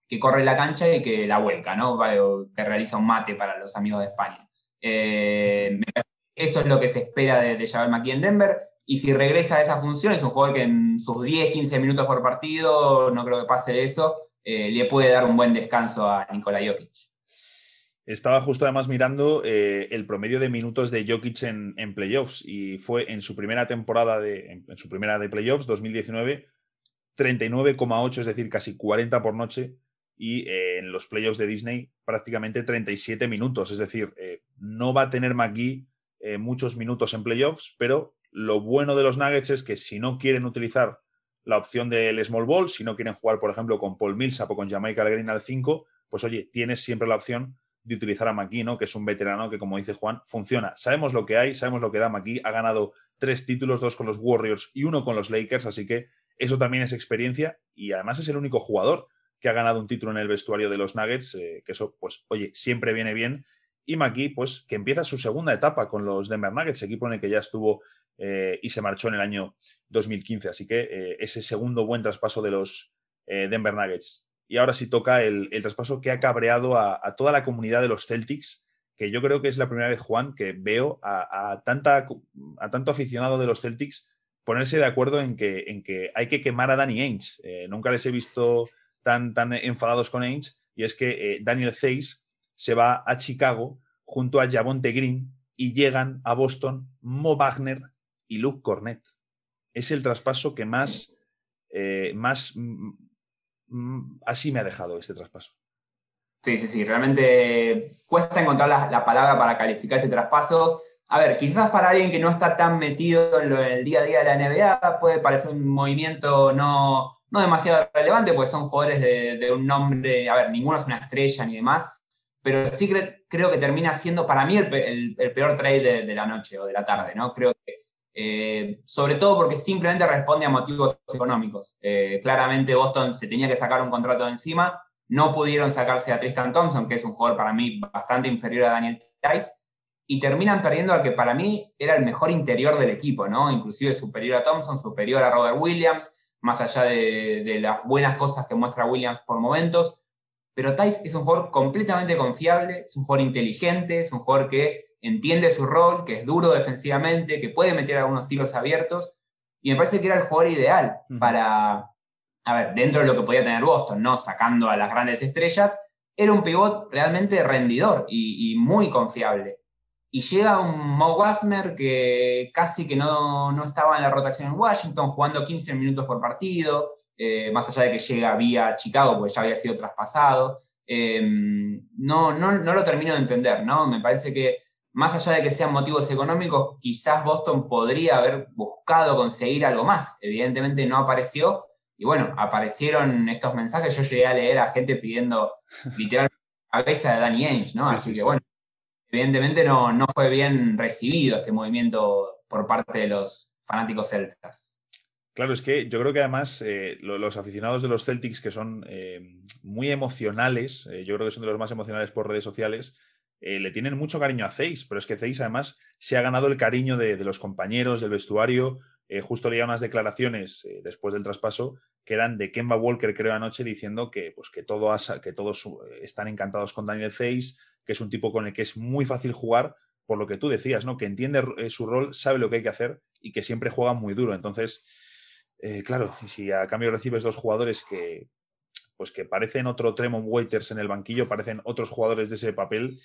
Speaker 2: que corre la cancha y que la vuelca, ¿no? Que realiza un mate para los amigos de España. Eh, eso es lo que se espera de, de Jabal en Denver. Y si regresa a esa función, es un jugador que en sus 10, 15 minutos por partido, no creo que pase de eso, eh, le puede dar un buen descanso a Nikola Jokic.
Speaker 1: Estaba justo además mirando eh, el promedio de minutos de Jokic en, playoffs y fue en su primera temporada de, en, su primera de playoffs, 2019, 39,8, es decir, casi 40 por noche y eh, en los playoffs de Disney prácticamente 37 minutos, es decir, no va a tener McGee muchos minutos en playoffs, pero lo bueno de los Nuggets es que si no quieren utilizar la opción del small ball, si no quieren jugar, por ejemplo, con Paul Millsap o con Jamaica Green al 5, pues oye, tienes siempre la opción de utilizar a McGee, ¿no? que es un veterano que, como dice Juan, funciona. Sabemos lo que hay, sabemos lo que da McGee. Ha ganado tres títulos, dos con los Warriors y uno con los Lakers, así que eso también es experiencia y además es el único jugador que ha ganado un título en el vestuario de los Nuggets, eh, que eso, pues, oye, siempre viene bien. Y McGee, pues, que empieza su segunda etapa con los Denver Nuggets, equipo en el que ya estuvo eh, y se marchó en el año 2015. Así que eh, ese segundo buen traspaso de los Denver Nuggets y ahora sí toca el, traspaso que ha cabreado a, toda la comunidad de los Celtics, que yo creo que es la primera vez, Juan, que veo a, tanta, a tanto aficionado de los Celtics ponerse de acuerdo en que, en que hay que quemar a Danny Ainge. Eh, nunca les he visto tan, tan enfadados con Ainge, y es que eh, Daniel Zeiss se va a Chicago junto a Javonte Green y llegan a Boston Mo Wagner y Luke Cornett. Es el traspaso que más, eh, más Mm, así me ha dejado este traspaso.
Speaker 2: Sí, sí, sí, realmente cuesta encontrar la, palabra para calificar este traspaso. A ver, quizás para alguien que no está tan metido en, el día a día de la NBA puede parecer un movimiento no, demasiado relevante, porque son jugadores de, un nombre, a ver, ninguno es una estrella ni demás, pero sí creo que termina siendo para mí el, peor trade de, de, la noche o de la tarde, ¿no? Creo que eh, sobre todo porque simplemente responde a motivos económicos. Eh, claramente Boston se tenía que sacar un contrato de encima, no pudieron sacarse a Tristan Thompson, que es un jugador para mí bastante inferior a Daniel Tice, y terminan perdiendo al que para mí era el mejor interior del equipo, ¿no? inclusive superior a Thompson, superior a Robert Williams, más allá de, de las buenas cosas que muestra Williams por momentos. Pero Tice es un jugador completamente confiable, es un jugador inteligente, es un jugador que entiende su rol, que es duro defensivamente, que puede meter algunos tiros abiertos, y me parece que era el jugador ideal para, a ver, dentro de lo que podía tener Boston, ¿no? Sacando a las grandes estrellas, era un pivot realmente rendidor y, muy confiable. Y llega un Mo Wagner que casi que no, no, estaba en la rotación en Washington, jugando 15 minutos por partido, eh, más allá de que llega vía Chicago, porque ya había sido traspasado. Eh, no, no, no, lo termino de entender, ¿no? Me parece que más allá de que sean motivos económicos, quizás Boston podría haber buscado conseguir algo más. Evidentemente no apareció. Y bueno, aparecieron estos mensajes. Yo llegué a leer a gente pidiendo literal cabeza de Danny Ainge, ¿no? Así que bueno, evidentemente no, no fue bien recibido este movimiento por parte de los fanáticos celtas.
Speaker 1: Claro, es que yo creo que además eh, los aficionados de los Celtics, que son eh, muy emocionales, eh, yo creo que son de los más emocionales por redes sociales, eh, le tienen mucho cariño a Zeiss, pero es que Zeiss además se ha ganado el cariño de, los compañeros, del vestuario. Eh, justo leía unas declaraciones eh, después del traspaso que eran de Kemba Walker, creo, anoche, diciendo que, pues, que, todo que todos están encantados con Daniel Zeiss, que es un tipo con el que es muy fácil jugar, por lo que tú decías, ¿no? Que entiende su rol, sabe lo que hay que hacer y que siempre juega muy duro. Entonces, claro, si a cambio recibes dos jugadores que, pues que parecen otro Tremont Waiters en el banquillo, parecen otros jugadores de ese papel,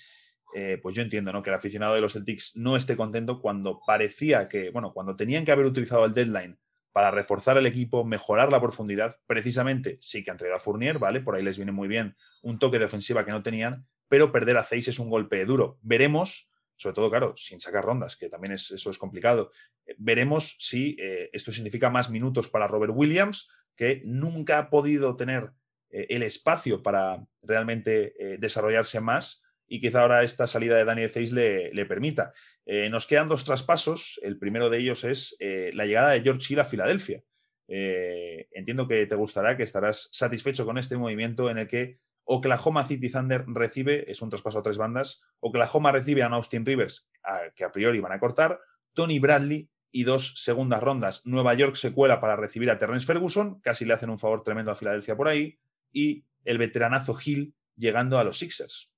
Speaker 1: eh, pues yo entiendo ¿no? que el aficionado de los Celtics no esté contento cuando parecía que, bueno, cuando tenían que haber utilizado el deadline para reforzar el equipo, mejorar la profundidad, precisamente sí que han traído a Fournier, ¿vale? Por ahí les viene muy bien un toque de ofensiva que no tenían, pero perder a Zeiss es un golpe duro. Veremos, sobre todo, claro, sin sacar rondas, que también es, eso es complicado, eh, veremos si eh, esto significa más minutos para Robert Williams, que nunca ha podido tener el espacio para realmente desarrollarse más y quizá ahora esta salida de Daniel Zeiss le, permita. Eh, nos quedan dos traspasos. El primero de ellos es eh, la llegada de George Hill a Filadelfia. Eh, entiendo que te gustará, que estarás satisfecho con este movimiento en el que Oklahoma City Thunder recibe, es un traspaso a tres bandas, Oklahoma recibe a Austin Rivers, que a priori van a cortar, Tony Bradley y dos segundas rondas. Nueva York se cuela para recibir a Terrence Ferguson, casi le hacen un favor tremendo a Filadelfia por ahí, y el veteranazo Hill llegando a los Sixers.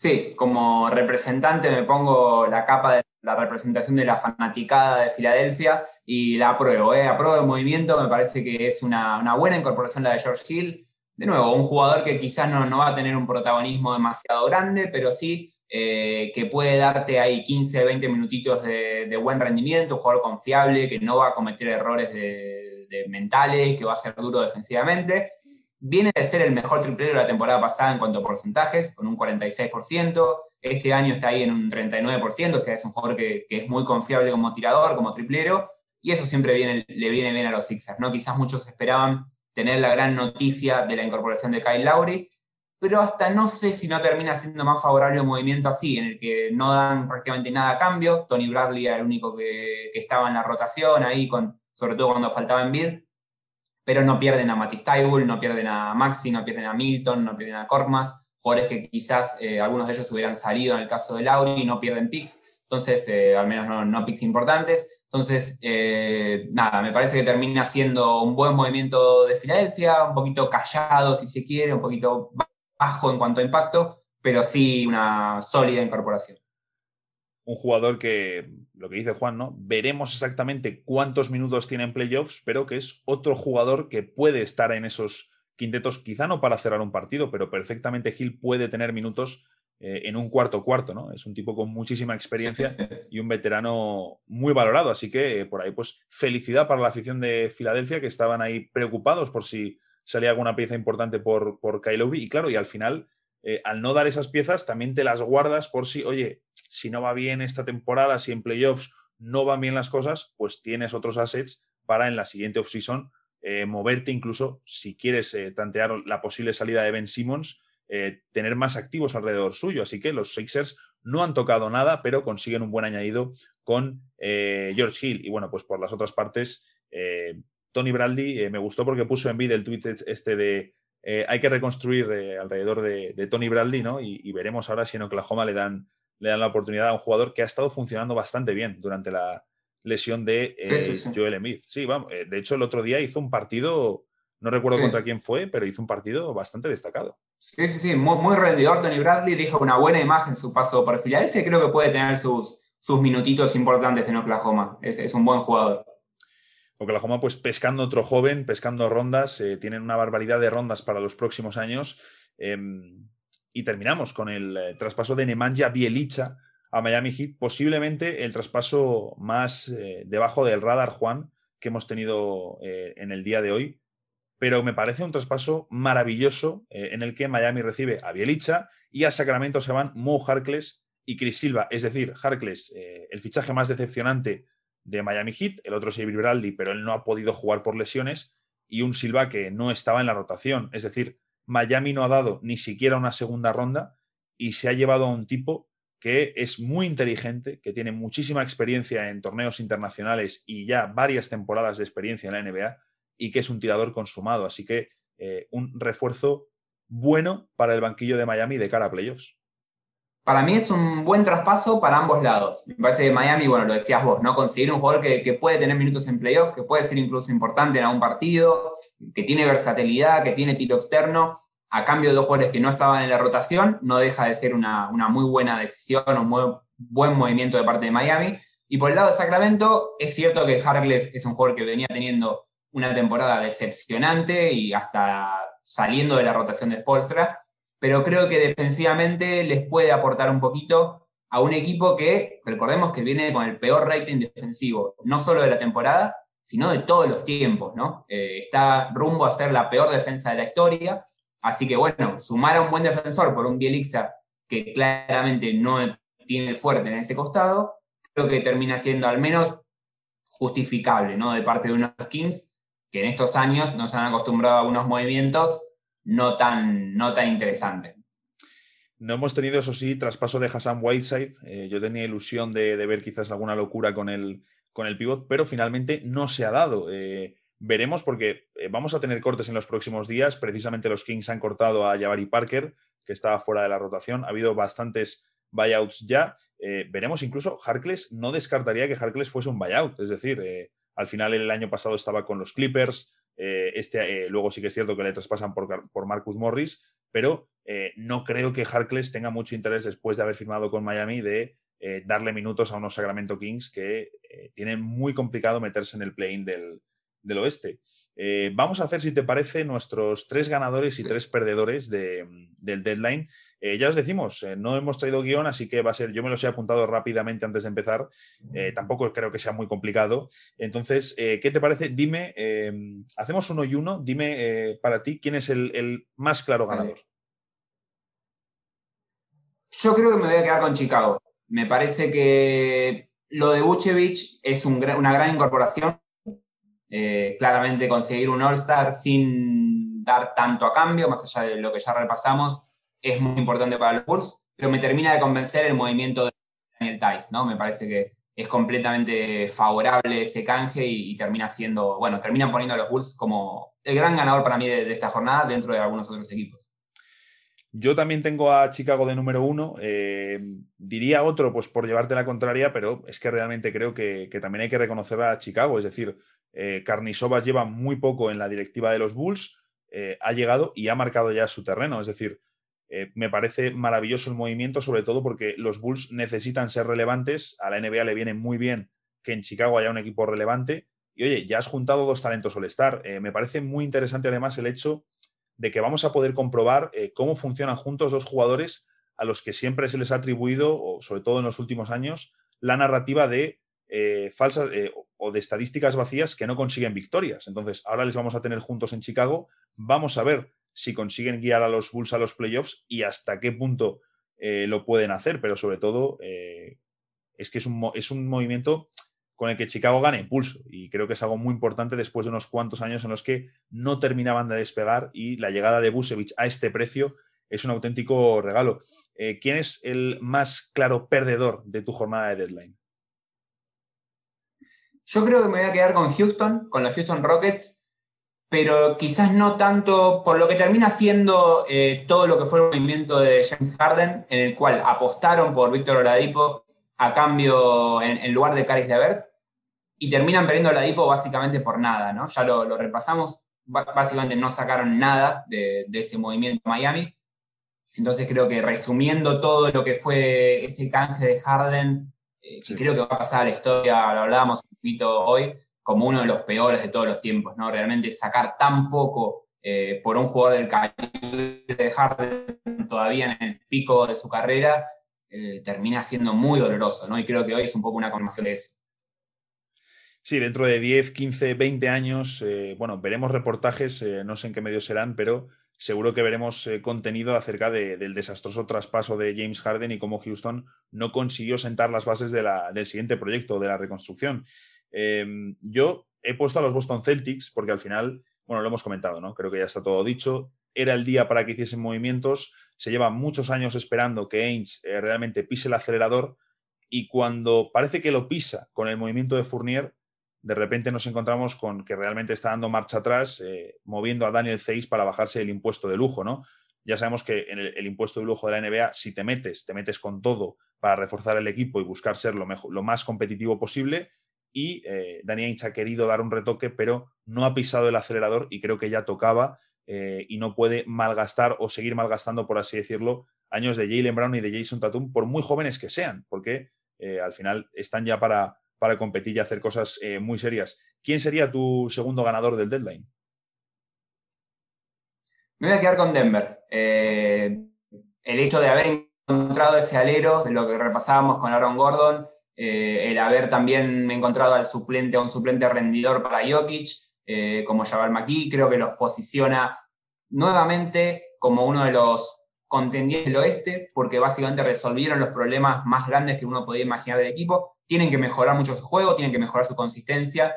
Speaker 2: Sí, como representante me pongo la capa de la representación de la fanaticada de Filadelfia y la apruebo, ¿eh? apruebo el movimiento, me parece que es una, buena incorporación la de George Hill. De nuevo, un jugador que quizás no, va a tener un protagonismo demasiado grande, pero sí eh, que puede darte ahí 15, 20 minutitos de, buen rendimiento, un jugador confiable, que no va a cometer errores de, de mentales, que va a ser duro defensivamente Viene de ser el mejor triplero de la temporada pasada en cuanto a porcentajes, con un 46%. Este año está ahí en un 39%, o sea, es un jugador que, es muy confiable como tirador, como triplero, y eso siempre le viene bien a los Sixers, ¿no? Quizás muchos esperaban tener la gran noticia de la incorporación de Kyle Lowry, pero hasta no sé si no termina siendo más favorable un movimiento así, en el que no dan prácticamente nada a cambio. Tony Bradley era el único que, que estaba en la rotación ahí, con, sobre todo cuando faltaba en bid pero no pierden a Matisse Taibul, no pierden a Maxi, no pierden a Milton, no pierden a Korkmaz, jugadores que quizás eh, algunos de ellos hubieran salido en el caso de Lauri y no pierden picks, entonces, eh, al menos no, no, picks importantes. Entonces, eh, nada, me parece que termina siendo un buen movimiento de Filadelfia, un poquito callado si se quiere, un poquito bajo en cuanto a impacto, pero sí una sólida incorporación
Speaker 1: un jugador que, lo que dice Juan, ¿no? Veremos exactamente cuántos minutos tiene en playoffs, pero que es otro jugador que puede estar en esos quintetos, quizá no para cerrar un partido, pero perfectamente Gil puede tener minutos eh, en un cuarto cuarto, ¿no? Es un tipo con muchísima experiencia y un veterano muy valorado, así que eh, por ahí, pues felicidad para la afición de Filadelfia, que estaban ahí preocupados por si salía alguna pieza importante por, por y claro, y al final eh, al no dar esas piezas, también te las guardas por si, oye, si no va bien esta temporada, si en playoffs no van bien las cosas, pues tienes otros assets para en la siguiente offseason eh, moverte incluso, si quieres eh, tantear la posible salida de Ben Simmons, tener más activos alrededor suyo. Así que los Sixers no han tocado nada, pero consiguen un buen añadido con George Hill. Y bueno, pues por las otras partes, Tony Bradley me gustó porque puso en vídeo el tweet este de eh, hay que reconstruir eh, alrededor de, Tony Bradley, ¿no? Y, veremos ahora si en Oklahoma le dan, le dan la oportunidad a un jugador que ha estado funcionando bastante bien durante la lesión de eh, Joel Embiid. Sí, vamos, de hecho el otro día hizo un partido, no recuerdo contra quién fue, pero hizo un partido bastante destacado.
Speaker 2: Sí, sí, sí, muy, rendidor Tony Bradley, dijo una buena imagen su paso por Filadelfia y creo que puede tener sus, sus minutitos importantes en Oklahoma. es un buen jugador.
Speaker 1: Oklahoma, pues pescando otro joven, pescando rondas, eh, tienen una barbaridad de rondas para los próximos años. Y terminamos con el eh, traspaso de Nemanja Bielicha a Miami Heat, posiblemente el traspaso más eh, debajo del radar, Juan, que hemos tenido en el día de hoy. Pero me parece un traspaso maravilloso en el que Miami recibe a Bielicha y a Sacramento se van Mo Harkless y Chris Silva. Es decir, Harkless, el fichaje más decepcionante de Miami Heat, el otro es Avery Bradley, pero él no ha podido jugar por lesiones, y un Silva que no estaba en la rotación. Es decir, Miami no ha dado ni siquiera una segunda ronda y se ha llevado a un tipo que es muy inteligente, que tiene muchísima experiencia en torneos internacionales y ya varias temporadas de experiencia en la NBA y que es un tirador consumado. Así que eh, un refuerzo bueno para el banquillo de Miami de cara a playoffs
Speaker 2: para mí es un buen traspaso para ambos lados. Me parece que Miami, bueno, lo decías vos, ¿no? Conseguir un jugador que, puede tener minutos en playoffs, que puede ser incluso importante en algún partido, que tiene versatilidad, que tiene tiro externo, a cambio de dos jugadores que no estaban en la rotación, no deja de ser una, muy buena decisión, un muy buen movimiento de parte de Miami. Y por el lado de Sacramento, es cierto que Harkless es un jugador que venía teniendo una temporada decepcionante y hasta saliendo de la rotación de Spolstra pero creo que defensivamente les puede aportar un poquito a un equipo que, recordemos que viene con el peor rating defensivo, no solo de la temporada, sino de todos los tiempos, ¿no? Eh, está rumbo a ser la peor defensa de la historia, así que bueno, sumar a un buen defensor por un Bielixa que claramente no tiene el fuerte en ese costado, creo que termina siendo al menos justificable, ¿no? De parte de unos Kings que en estos años nos han acostumbrado a unos movimientos no tan, no tan interesante.
Speaker 1: No hemos tenido, eso sí, traspaso de Hassan Whiteside. Eh, yo tenía ilusión de, ver quizás alguna locura con el, con el pivot, pero finalmente no se ha dado. Eh, veremos porque eh, vamos a tener cortes en los próximos días. Precisamente los Kings han cortado a Jabari Parker, que estaba fuera de la rotación. Ha habido bastantes buyouts ya. veremos incluso, Harkless, no descartaría que Harkless fuese un buyout, es decir, al final el año pasado estaba con los Clippers, este, luego sí que es cierto que le traspasan por, por Marcus Morris, pero no creo que Harkless tenga mucho interés después de haber firmado con Miami de darle minutos a unos Sacramento Kings que tienen muy complicado meterse en el play-in del, del oeste. Eh, vamos a hacer, si te parece, nuestros tres ganadores y tres perdedores del deadline. Eh, ya os decimos, eh, no hemos traído guion, así que va a ser, yo me los he apuntado rápidamente antes de empezar. tampoco creo que sea muy complicado. Entonces, ¿qué te parece? Dime, hacemos uno y uno. Dime para ti quién es el, más claro ganador.
Speaker 2: Yo creo que me voy a quedar con Chicago. Me parece que lo de Vucevic es una gran incorporación eh, claramente conseguir un All-Star sin dar tanto a cambio, más allá de lo que ya repasamos, es muy importante para los Bulls, pero me termina de convencer el movimiento de Daniel Tice, ¿no? Me parece que es completamente favorable ese canje y, termina siendo, bueno, terminan poniendo a los Bulls como el gran ganador para mí de, esta jornada dentro de algunos otros equipos.
Speaker 1: Yo también tengo a Chicago de número uno. Eh, diría otro, pues por llevarte la contraria, pero es que realmente creo que, también hay que reconocer a Chicago. Es decir, eh, lleva muy poco en la directiva de los Bulls, eh, ha llegado y ha marcado ya su terreno. Es decir, eh, me parece maravilloso el movimiento, sobre todo porque los Bulls necesitan ser relevantes. A la NBA le viene muy bien que en Chicago haya un equipo relevante. Y oye, ya has juntado dos talentos All-Star. me parece muy interesante además el hecho de que vamos a poder comprobar cómo funcionan juntos dos jugadores a los que siempre se les ha atribuido, o sobre todo en los últimos años, la narrativa de falsas o de estadísticas vacías que no consiguen victorias. Entonces, ahora les vamos a tener juntos en Chicago. Vamos a ver si consiguen guiar a los Bulls a los playoffs y hasta qué punto eh, lo pueden hacer, pero sobre todo eh, es que es un, es un, movimiento con el que Chicago gana impulso y creo que es algo muy importante después de unos cuantos años en los que no terminaban de despegar y la llegada de Busevich a este precio es un auténtico regalo. Eh, ¿Quién es el más claro perdedor de tu jornada de deadline?
Speaker 2: Yo creo que me voy a quedar con Houston, con los Houston Rockets, pero quizás no tanto por lo que termina siendo eh, todo lo que fue el movimiento de James Harden, en el cual apostaron por Víctor Oladipo a cambio en, lugar de Caris Levert, y terminan perdiendo Oladipo básicamente por nada, ¿no? Ya lo, repasamos, básicamente no sacaron nada de, de ese movimiento en Miami. Entonces creo que resumiendo todo lo que fue ese canje de Harden, eh, que creo que va a pasar a la historia, lo hablábamos un poquito hoy, como uno de los peores de todos los tiempos, ¿no? Realmente sacar tan poco eh, por un jugador del calibre de Harden todavía en el pico de su carrera, eh, termina siendo muy doloroso, ¿no? Y creo que hoy es un poco una confirmación de eso.
Speaker 1: Sí, dentro de 10, 15, 20 años, bueno, veremos reportajes, no sé en qué medios serán, pero seguro que veremos eh, contenido acerca del desastroso traspaso de James Harden y cómo Houston no consiguió sentar las bases del siguiente proyecto, de la reconstrucción. Em, yo he puesto a los Boston Celtics porque al final, bueno, lo hemos comentado, ¿no? Creo que ya está todo dicho. Era el día para que hiciesen movimientos. Se lleva muchos años esperando que Ainge eh, realmente pise el acelerador y cuando parece que lo pisa con el movimiento de Fournier, de repente nos encontramos con que realmente está dando marcha atrás, eh, moviendo a Daniel Zeiss para bajarse el impuesto de lujo, ¿no? Ya sabemos que en el, impuesto de lujo de la NBA, si te metes, te metes con todo para reforzar el equipo y buscar ser lo, mejor, lo más competitivo posible. Y eh, Inch ha querido dar un retoque, pero no ha pisado el acelerador y creo que ya tocaba eh, y no puede malgastar o seguir malgastando, por así decirlo, años de Jalen Brown y de Jason Tatum, por muy jóvenes que sean, porque al final están ya para, para competir y hacer cosas eh, muy serias. ¿Quién sería tu segundo ganador del deadline?
Speaker 2: Me voy a quedar con Denver. Eh, el hecho de haber encontrado ese alero, lo que repasábamos con Aaron Gordon, eh, el haber también encontrado al suplente, a un suplente rendidor para Jokic, como Jabal McKee, creo que los posiciona nuevamente como uno de los contendientes del oeste, porque básicamente resolvieron los problemas más grandes que uno podía imaginar del equipo tienen que mejorar mucho su juego, tienen que mejorar su consistencia,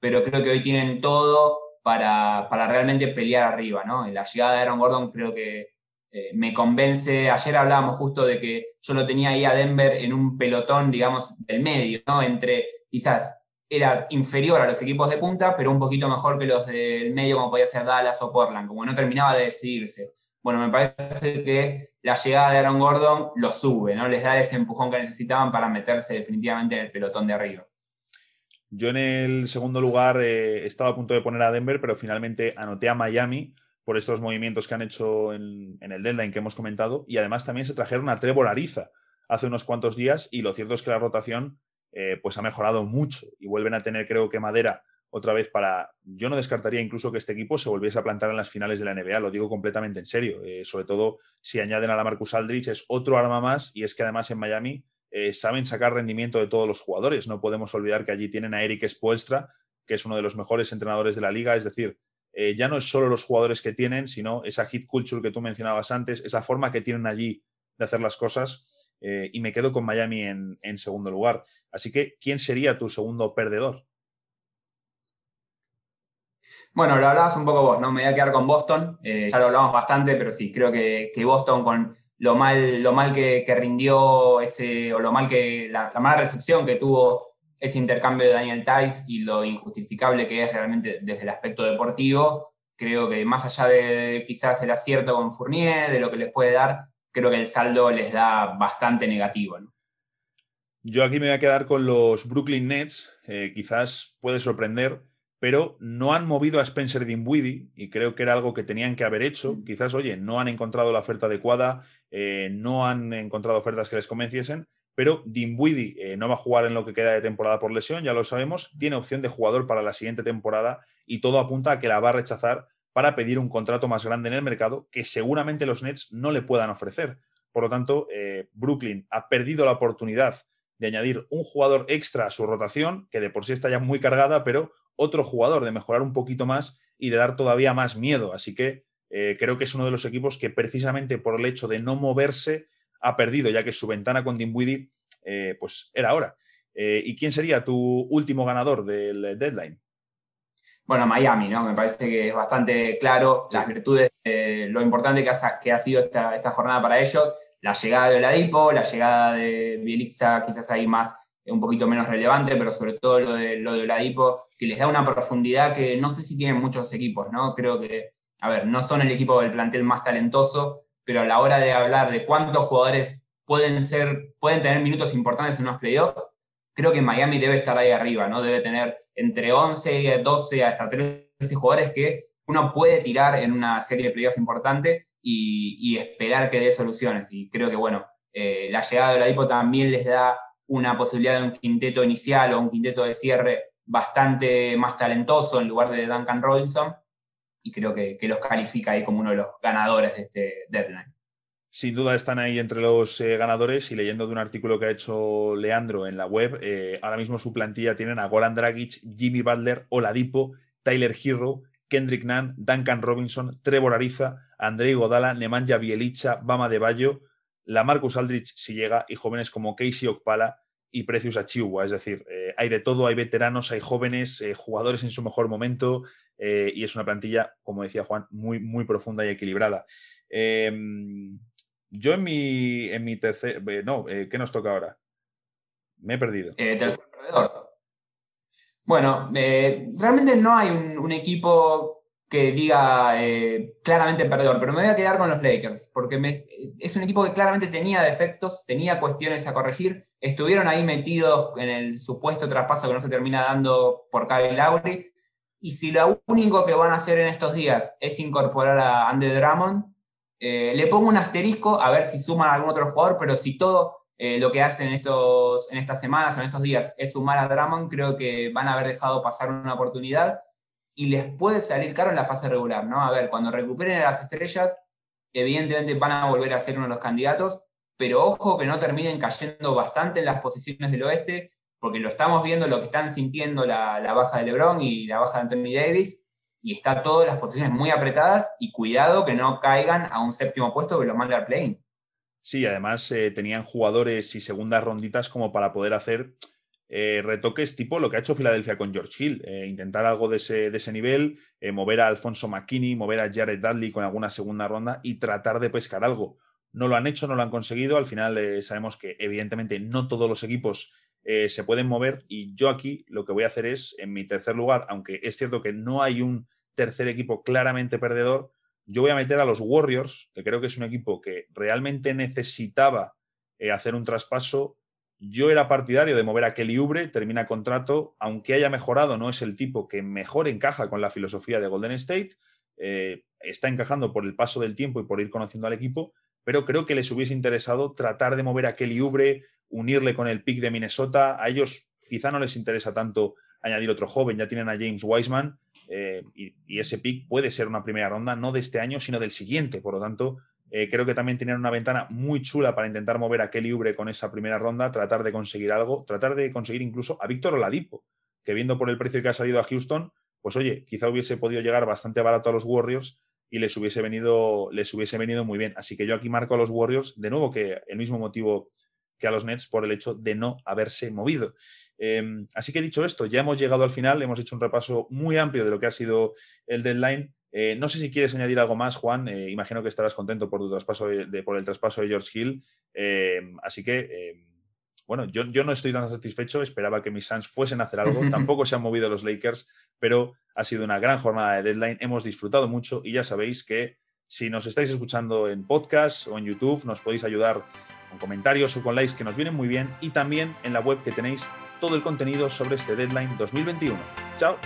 Speaker 2: pero creo que hoy tienen todo para, realmente pelear arriba, ¿no? la llegada de Aaron Gordon creo que eh, me convence. Ayer hablábamos justo de que yo lo tenía ahí a Denver en un pelotón, digamos, del medio, ¿no? Entre quizás era inferior a los equipos de punta, pero un poquito mejor que los del medio, como podía ser Dallas o Portland, como no terminaba de decidirse. bueno, me parece que la llegada de Aaron Gordon lo sube, ¿no? Les da ese empujón que necesitaban para meterse definitivamente en el pelotón de arriba.
Speaker 1: Yo en el segundo lugar eh, estaba a punto de poner a Denver, pero finalmente anoté a Miami por estos movimientos que han hecho en, el deadline que hemos comentado. Y además también se trajeron a Trevor Ariza hace unos cuantos días y lo cierto es que la rotación eh, pues ha mejorado mucho y vuelven a tener creo que madera otra vez para... Yo no descartaría incluso que este equipo se volviese a plantar en las finales de la NBA, lo digo completamente en serio. Eh, sobre todo si añaden a la Marcus Aldrich, es otro arma más y es que además en Miami eh, saben sacar rendimiento de todos los jugadores. No podemos olvidar que allí tienen a Eric Spoelstra, que es uno de los mejores entrenadores de la liga, es decir, eh, ya no es solo los jugadores que tienen, sino esa hit culture que tú mencionabas antes, esa forma que tienen allí de hacer las cosas. y me quedo con Miami en, segundo lugar. Así que, ¿quién sería tu segundo perdedor?
Speaker 2: Bueno, lo hablabas un poco vos, ¿no? Me voy a quedar con Boston, eh, ya lo hablamos bastante, pero sí, creo que, Boston con lo mal, lo mal que, rindió ese, o lo mal que, la, mala recepción que tuvo ese intercambio de Daniel Tice y lo injustificable que es realmente desde el aspecto deportivo, creo que más allá de quizás el acierto con Fournier, de lo que les puede dar, creo que el saldo les da bastante negativo,
Speaker 1: Yo aquí me voy a quedar con los Brooklyn Nets, eh, quizás puede sorprender, pero no han movido a Spencer Dinwiddie y creo que era algo que tenían que haber hecho. Mm. Quizás, oye, no han encontrado la oferta adecuada, eh, no han encontrado ofertas que les convenciesen, pero Dinwiddie eh, no va a jugar en lo que queda de temporada por lesión, ya lo sabemos, tiene opción de jugador para la siguiente temporada y todo apunta a que la va a rechazar para pedir un contrato más grande en el mercado que seguramente los Nets no le puedan ofrecer. Por lo tanto, eh, Brooklyn ha perdido la oportunidad de añadir un jugador extra a su rotación, que de por sí está ya muy cargada, pero otro jugador, de mejorar un poquito más y de dar todavía más miedo. Así que eh, creo que es uno de los equipos que precisamente por el hecho de no moverse ha perdido, ya que su ventana con Dimwidi eh, pues era ahora. Eh, ¿Y quién sería tu último ganador del deadline?
Speaker 2: Bueno, Miami, ¿no? Me parece que es bastante claro las virtudes, lo importante que ha, que ha sido esta, esta, jornada para ellos. La llegada de Oladipo, la llegada de Bielixa, quizás ahí más un poquito menos relevante, pero sobre todo lo de, lo de Oladipo, que les da una profundidad que no sé si tienen muchos equipos, ¿no? Creo que, a ver, no son el equipo del plantel más talentoso, pero a la hora de hablar de cuántos jugadores pueden ser, pueden tener minutos importantes en unos playoffs, creo que Miami debe estar ahí arriba, ¿no? Debe tener entre 11, 12 hasta 13 jugadores que uno puede tirar en una serie de playoffs importante y, esperar que dé soluciones. Y creo que, bueno, eh, la llegada de Oladipo también les da una posibilidad de un quinteto inicial o un quinteto de cierre bastante más talentoso en lugar de Duncan Robinson, y creo que, los califica ahí como uno de los ganadores de este deadline.
Speaker 1: Sin duda están ahí entre los eh, ganadores y leyendo de un artículo que ha hecho Leandro en la web, eh, ahora mismo su plantilla tienen a Goran Dragic, Jimmy Butler, Oladipo, Tyler Hero, Kendrick Nunn, Duncan Robinson, Trevor Ariza, Andrei Godala, Nemanja Bielicha, Bama de Bayo, la Marcus Aldrich si llega y jóvenes como Casey Okpala y Precious Achiuwa. Es decir, eh, hay de todo, hay veteranos, hay jóvenes, jugadores en su mejor momento eh, y es una plantilla, como decía Juan, muy, muy profunda y equilibrada. Em, yo en mi, en mi tercer... no, ¿qué nos toca ahora? Me he perdido.
Speaker 2: tercer perdedor. Bueno, realmente no hay un equipo que diga eh, claramente perdedor, pero me voy a quedar con los Lakers, porque es un equipo que claramente tenía defectos, tenía cuestiones a corregir, estuvieron ahí metidos en el supuesto traspaso que no se termina dando por Kyle Lowry, y si lo único que van a hacer en estos días es incorporar a Andy Drummond, eh, le pongo un asterisco a ver si suman a algún otro jugador, pero si todo eh, lo que hacen en, estos, en estas semanas o en estos días es sumar a Drummond, creo que van a haber dejado pasar una oportunidad y les puede salir caro en la fase regular, ¿no? A ver, cuando recuperen las estrellas, evidentemente van a volver a ser uno de los candidatos, pero ojo que no terminen cayendo bastante en las posiciones del oeste, porque lo estamos viendo, lo que están sintiendo la, baja de LeBron y la baja de Anthony Davis, y está todo en las posiciones muy apretadas, y cuidado que no caigan a un séptimo puesto que los manda al play-in.
Speaker 1: Sí, además eh, tenían jugadores y segundas ronditas como para poder hacer eh, retoques tipo lo que ha hecho Filadelfia con George Hill, eh, intentar algo de ese, nivel, eh, mover a Alfonso McKinney, mover a Jared Dudley con alguna segunda ronda y tratar de pescar algo. No lo han hecho, no lo han conseguido. Al final sabemos que evidentemente no todos los equipos se pueden mover y yo aquí lo que voy a hacer es, en mi tercer lugar, aunque es cierto que no hay un tercer equipo claramente perdedor, yo voy a meter a los Warriors, que creo que es un equipo que realmente necesitaba eh, hacer un traspaso. Yo era partidario de mover a Kelly Ubre, termina contrato, aunque haya mejorado, no es el tipo que mejor encaja con la filosofía de Golden State. Eh, está encajando por el paso del tiempo y por ir conociendo al equipo, pero creo que les hubiese interesado tratar de mover a Kelly Ubre, unirle con el pick de Minnesota. A ellos quizá no les interesa tanto añadir otro joven, ya tienen a James Wiseman eh, y, ese pick puede ser una primera ronda, no de este año, sino del siguiente. Por lo tanto, eh, creo que también tienen una ventana muy chula para intentar mover a Kelly Ubre con esa primera ronda, tratar de conseguir algo, tratar de conseguir incluso a Víctor Oladipo, que viendo por el precio que ha salido a Houston, pues oye, quizá hubiese podido llegar bastante barato a los Warriors y les hubiese venido, les hubiese venido muy bien. Así que yo aquí marco a los Warriors, de nuevo, que el mismo motivo que a los Nets por el hecho de no haberse movido. Em, así que dicho esto, ya hemos llegado al final, hemos hecho un repaso muy amplio de lo que ha sido el deadline. Eh, no sé si quieres añadir algo más, Juan. Eh, imagino que estarás contento por, tu traspaso de, por el traspaso de George Hill. Em, así que, em, bueno, yo, yo, no estoy tan satisfecho. Esperaba que mis Suns fuesen a hacer algo. Tampoco se han movido los Lakers, pero ha sido una gran jornada de deadline. Hemos disfrutado mucho y ya sabéis que si nos estáis escuchando en podcast o en YouTube, nos podéis ayudar con comentarios o con likes que nos vienen muy bien y también en la web que tenéis todo el contenido sobre este deadline 2021. Chao.